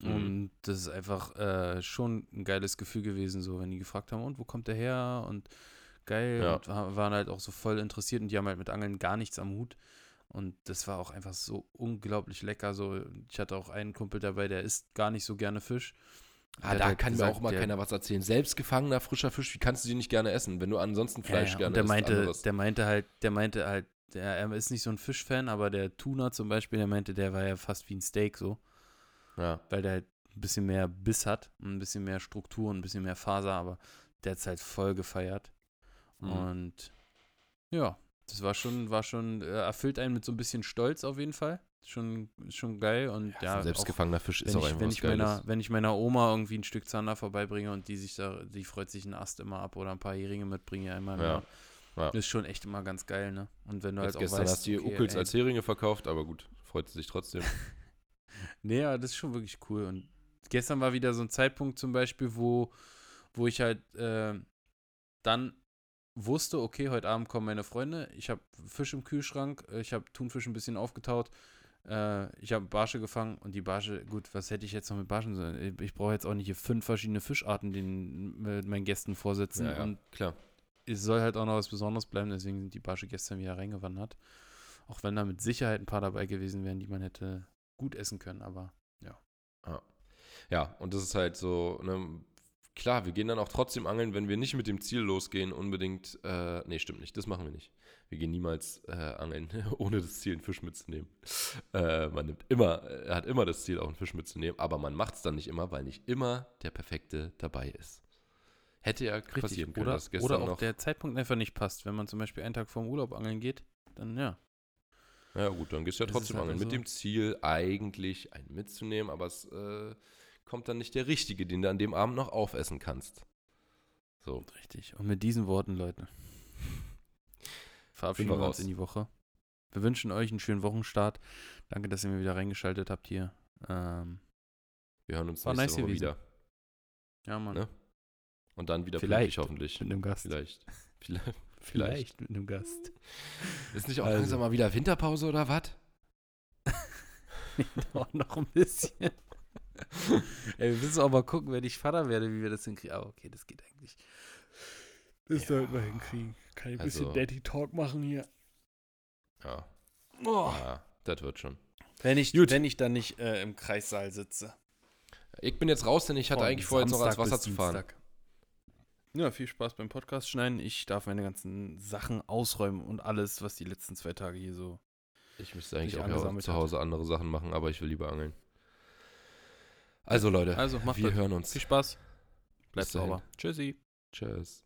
Mhm. Und das ist einfach äh, schon ein geiles Gefühl gewesen, so wenn die gefragt haben, und wo kommt der her? Und geil. Ja. Und wa- waren halt auch so voll interessiert und die haben halt mit Angeln gar nichts am Hut. Und das war auch einfach so unglaublich lecker. So, ich hatte auch einen Kumpel dabei, der isst gar nicht so gerne Fisch. Ah, da halt kann mir gesagt, auch mal der- keiner was erzählen. Selbst gefangener frischer Fisch, wie kannst du die nicht gerne essen, wenn du ansonsten Ja, Fleisch ja, gerne und der meinte, anderes. der meinte halt, der meinte halt, der, er ist nicht so ein Fischfan, aber der Tuna zum Beispiel, der meinte, der war ja fast wie ein Steak so, ja. weil der halt ein bisschen mehr Biss hat, und ein bisschen mehr Struktur, und ein bisschen mehr Faser, aber der hat es halt voll gefeiert. Mhm. Und ja, das war schon, war schon, äh, erfüllt einen mit so ein bisschen Stolz auf jeden Fall, schon, schon geil. Und ja, so ein auch selbstgefangener Fisch ist auch ich, einfach wenn, ich meiner, wenn ich meiner Oma irgendwie ein Stück Zander vorbeibringe und die sich da, die freut sich einen Ast immer ab oder ein paar Heringe mitbringe einmal Ja, ja. Ist schon echt immer ganz geil, ne? Und wenn du Jetzt halt auch gestern weißt, hast du die okay, Uckels als Heringe verkauft, aber gut, freut sie sich trotzdem. [LAUGHS] Nee, ja, das ist schon wirklich cool. Und gestern war wieder so ein Zeitpunkt zum Beispiel, wo, wo ich halt äh, dann wusste, okay, heute Abend kommen meine Freunde. Ich habe Fisch im Kühlschrank, ich habe Thunfisch ein bisschen aufgetaut. Äh, ich habe Barsche gefangen und die Barsche, gut, was hätte ich jetzt noch mit Barschen sollen? Ich brauche jetzt auch nicht hier fünf verschiedene Fischarten den meinen Gästen vorsitzen. ja, ja, Und klar. es soll halt auch noch was Besonderes bleiben, deswegen sind die Barsche gestern wieder reingewandert. Auch wenn da mit Sicherheit ein paar dabei gewesen wären, die man hätte gut essen können, aber Ja, und das ist halt so, ne, klar, wir gehen dann auch trotzdem angeln, wenn wir nicht mit dem Ziel losgehen, unbedingt, äh, nee, stimmt nicht, das machen wir nicht. Wir gehen niemals äh, angeln, [LAUGHS] ohne das Ziel, einen Fisch mitzunehmen. Äh, man nimmt immer, er hat immer das Ziel, auch einen Fisch mitzunehmen, aber man macht es dann nicht immer, weil nicht immer der Perfekte dabei ist. Hätte ja Richtig. passieren können, Oder, gestern oder auch noch, der Zeitpunkt einfach nicht passt. Wenn man zum Beispiel einen Tag vorm Urlaub angeln geht, dann ja. ja gut, dann gehst du ja trotzdem halt angeln, so. mit dem Ziel, eigentlich einen mitzunehmen, aber es äh, kommt dann nicht der Richtige, den du an dem Abend noch aufessen kannst. So. Richtig. Und mit diesen Worten, Leute, verabschieden wir wir uns in die Woche. Wir wünschen euch einen schönen Wochenstart. Danke, dass ihr mir wieder reingeschaltet habt hier. Ähm, Wir hören uns nächste nice Woche gewesen. wieder. ja, Mann. Ne? Und dann wieder Vielleicht. hoffentlich. Mit einem Gast. Vielleicht. [LAUGHS] [LAUGHS] Vielleicht. Vielleicht mit einem Gast. Ist nicht auch Also. langsam mal wieder Winterpause oder was? [LAUGHS] Noch ein bisschen. Ey, wir müssen auch mal gucken, wenn ich Vater werde, wie wir das hinkriegen. Aber okay, das geht eigentlich. Das Ja. sollten wir hinkriegen. Kann ich ein bisschen Also- Daddy Talk machen hier. Ja. Oh. ja das wird schon. Wenn ich, Gut. wenn ich dann nicht äh, im Kreissaal sitze. Ich bin jetzt raus, denn ich hatte Von eigentlich vor, jetzt noch ans Wasser zu fahren. Dienstag. Ja, viel Spaß beim Podcast schneiden. Ich darf meine ganzen Sachen ausräumen und alles, was die letzten zwei Tage hier so. Ich müsste eigentlich auch zu hat. Hause andere Sachen machen, aber ich will lieber angeln. Also Leute, Also macht wir das. hören uns. Viel Spaß. Bleibt sauber. Tschüssi. Tschüss.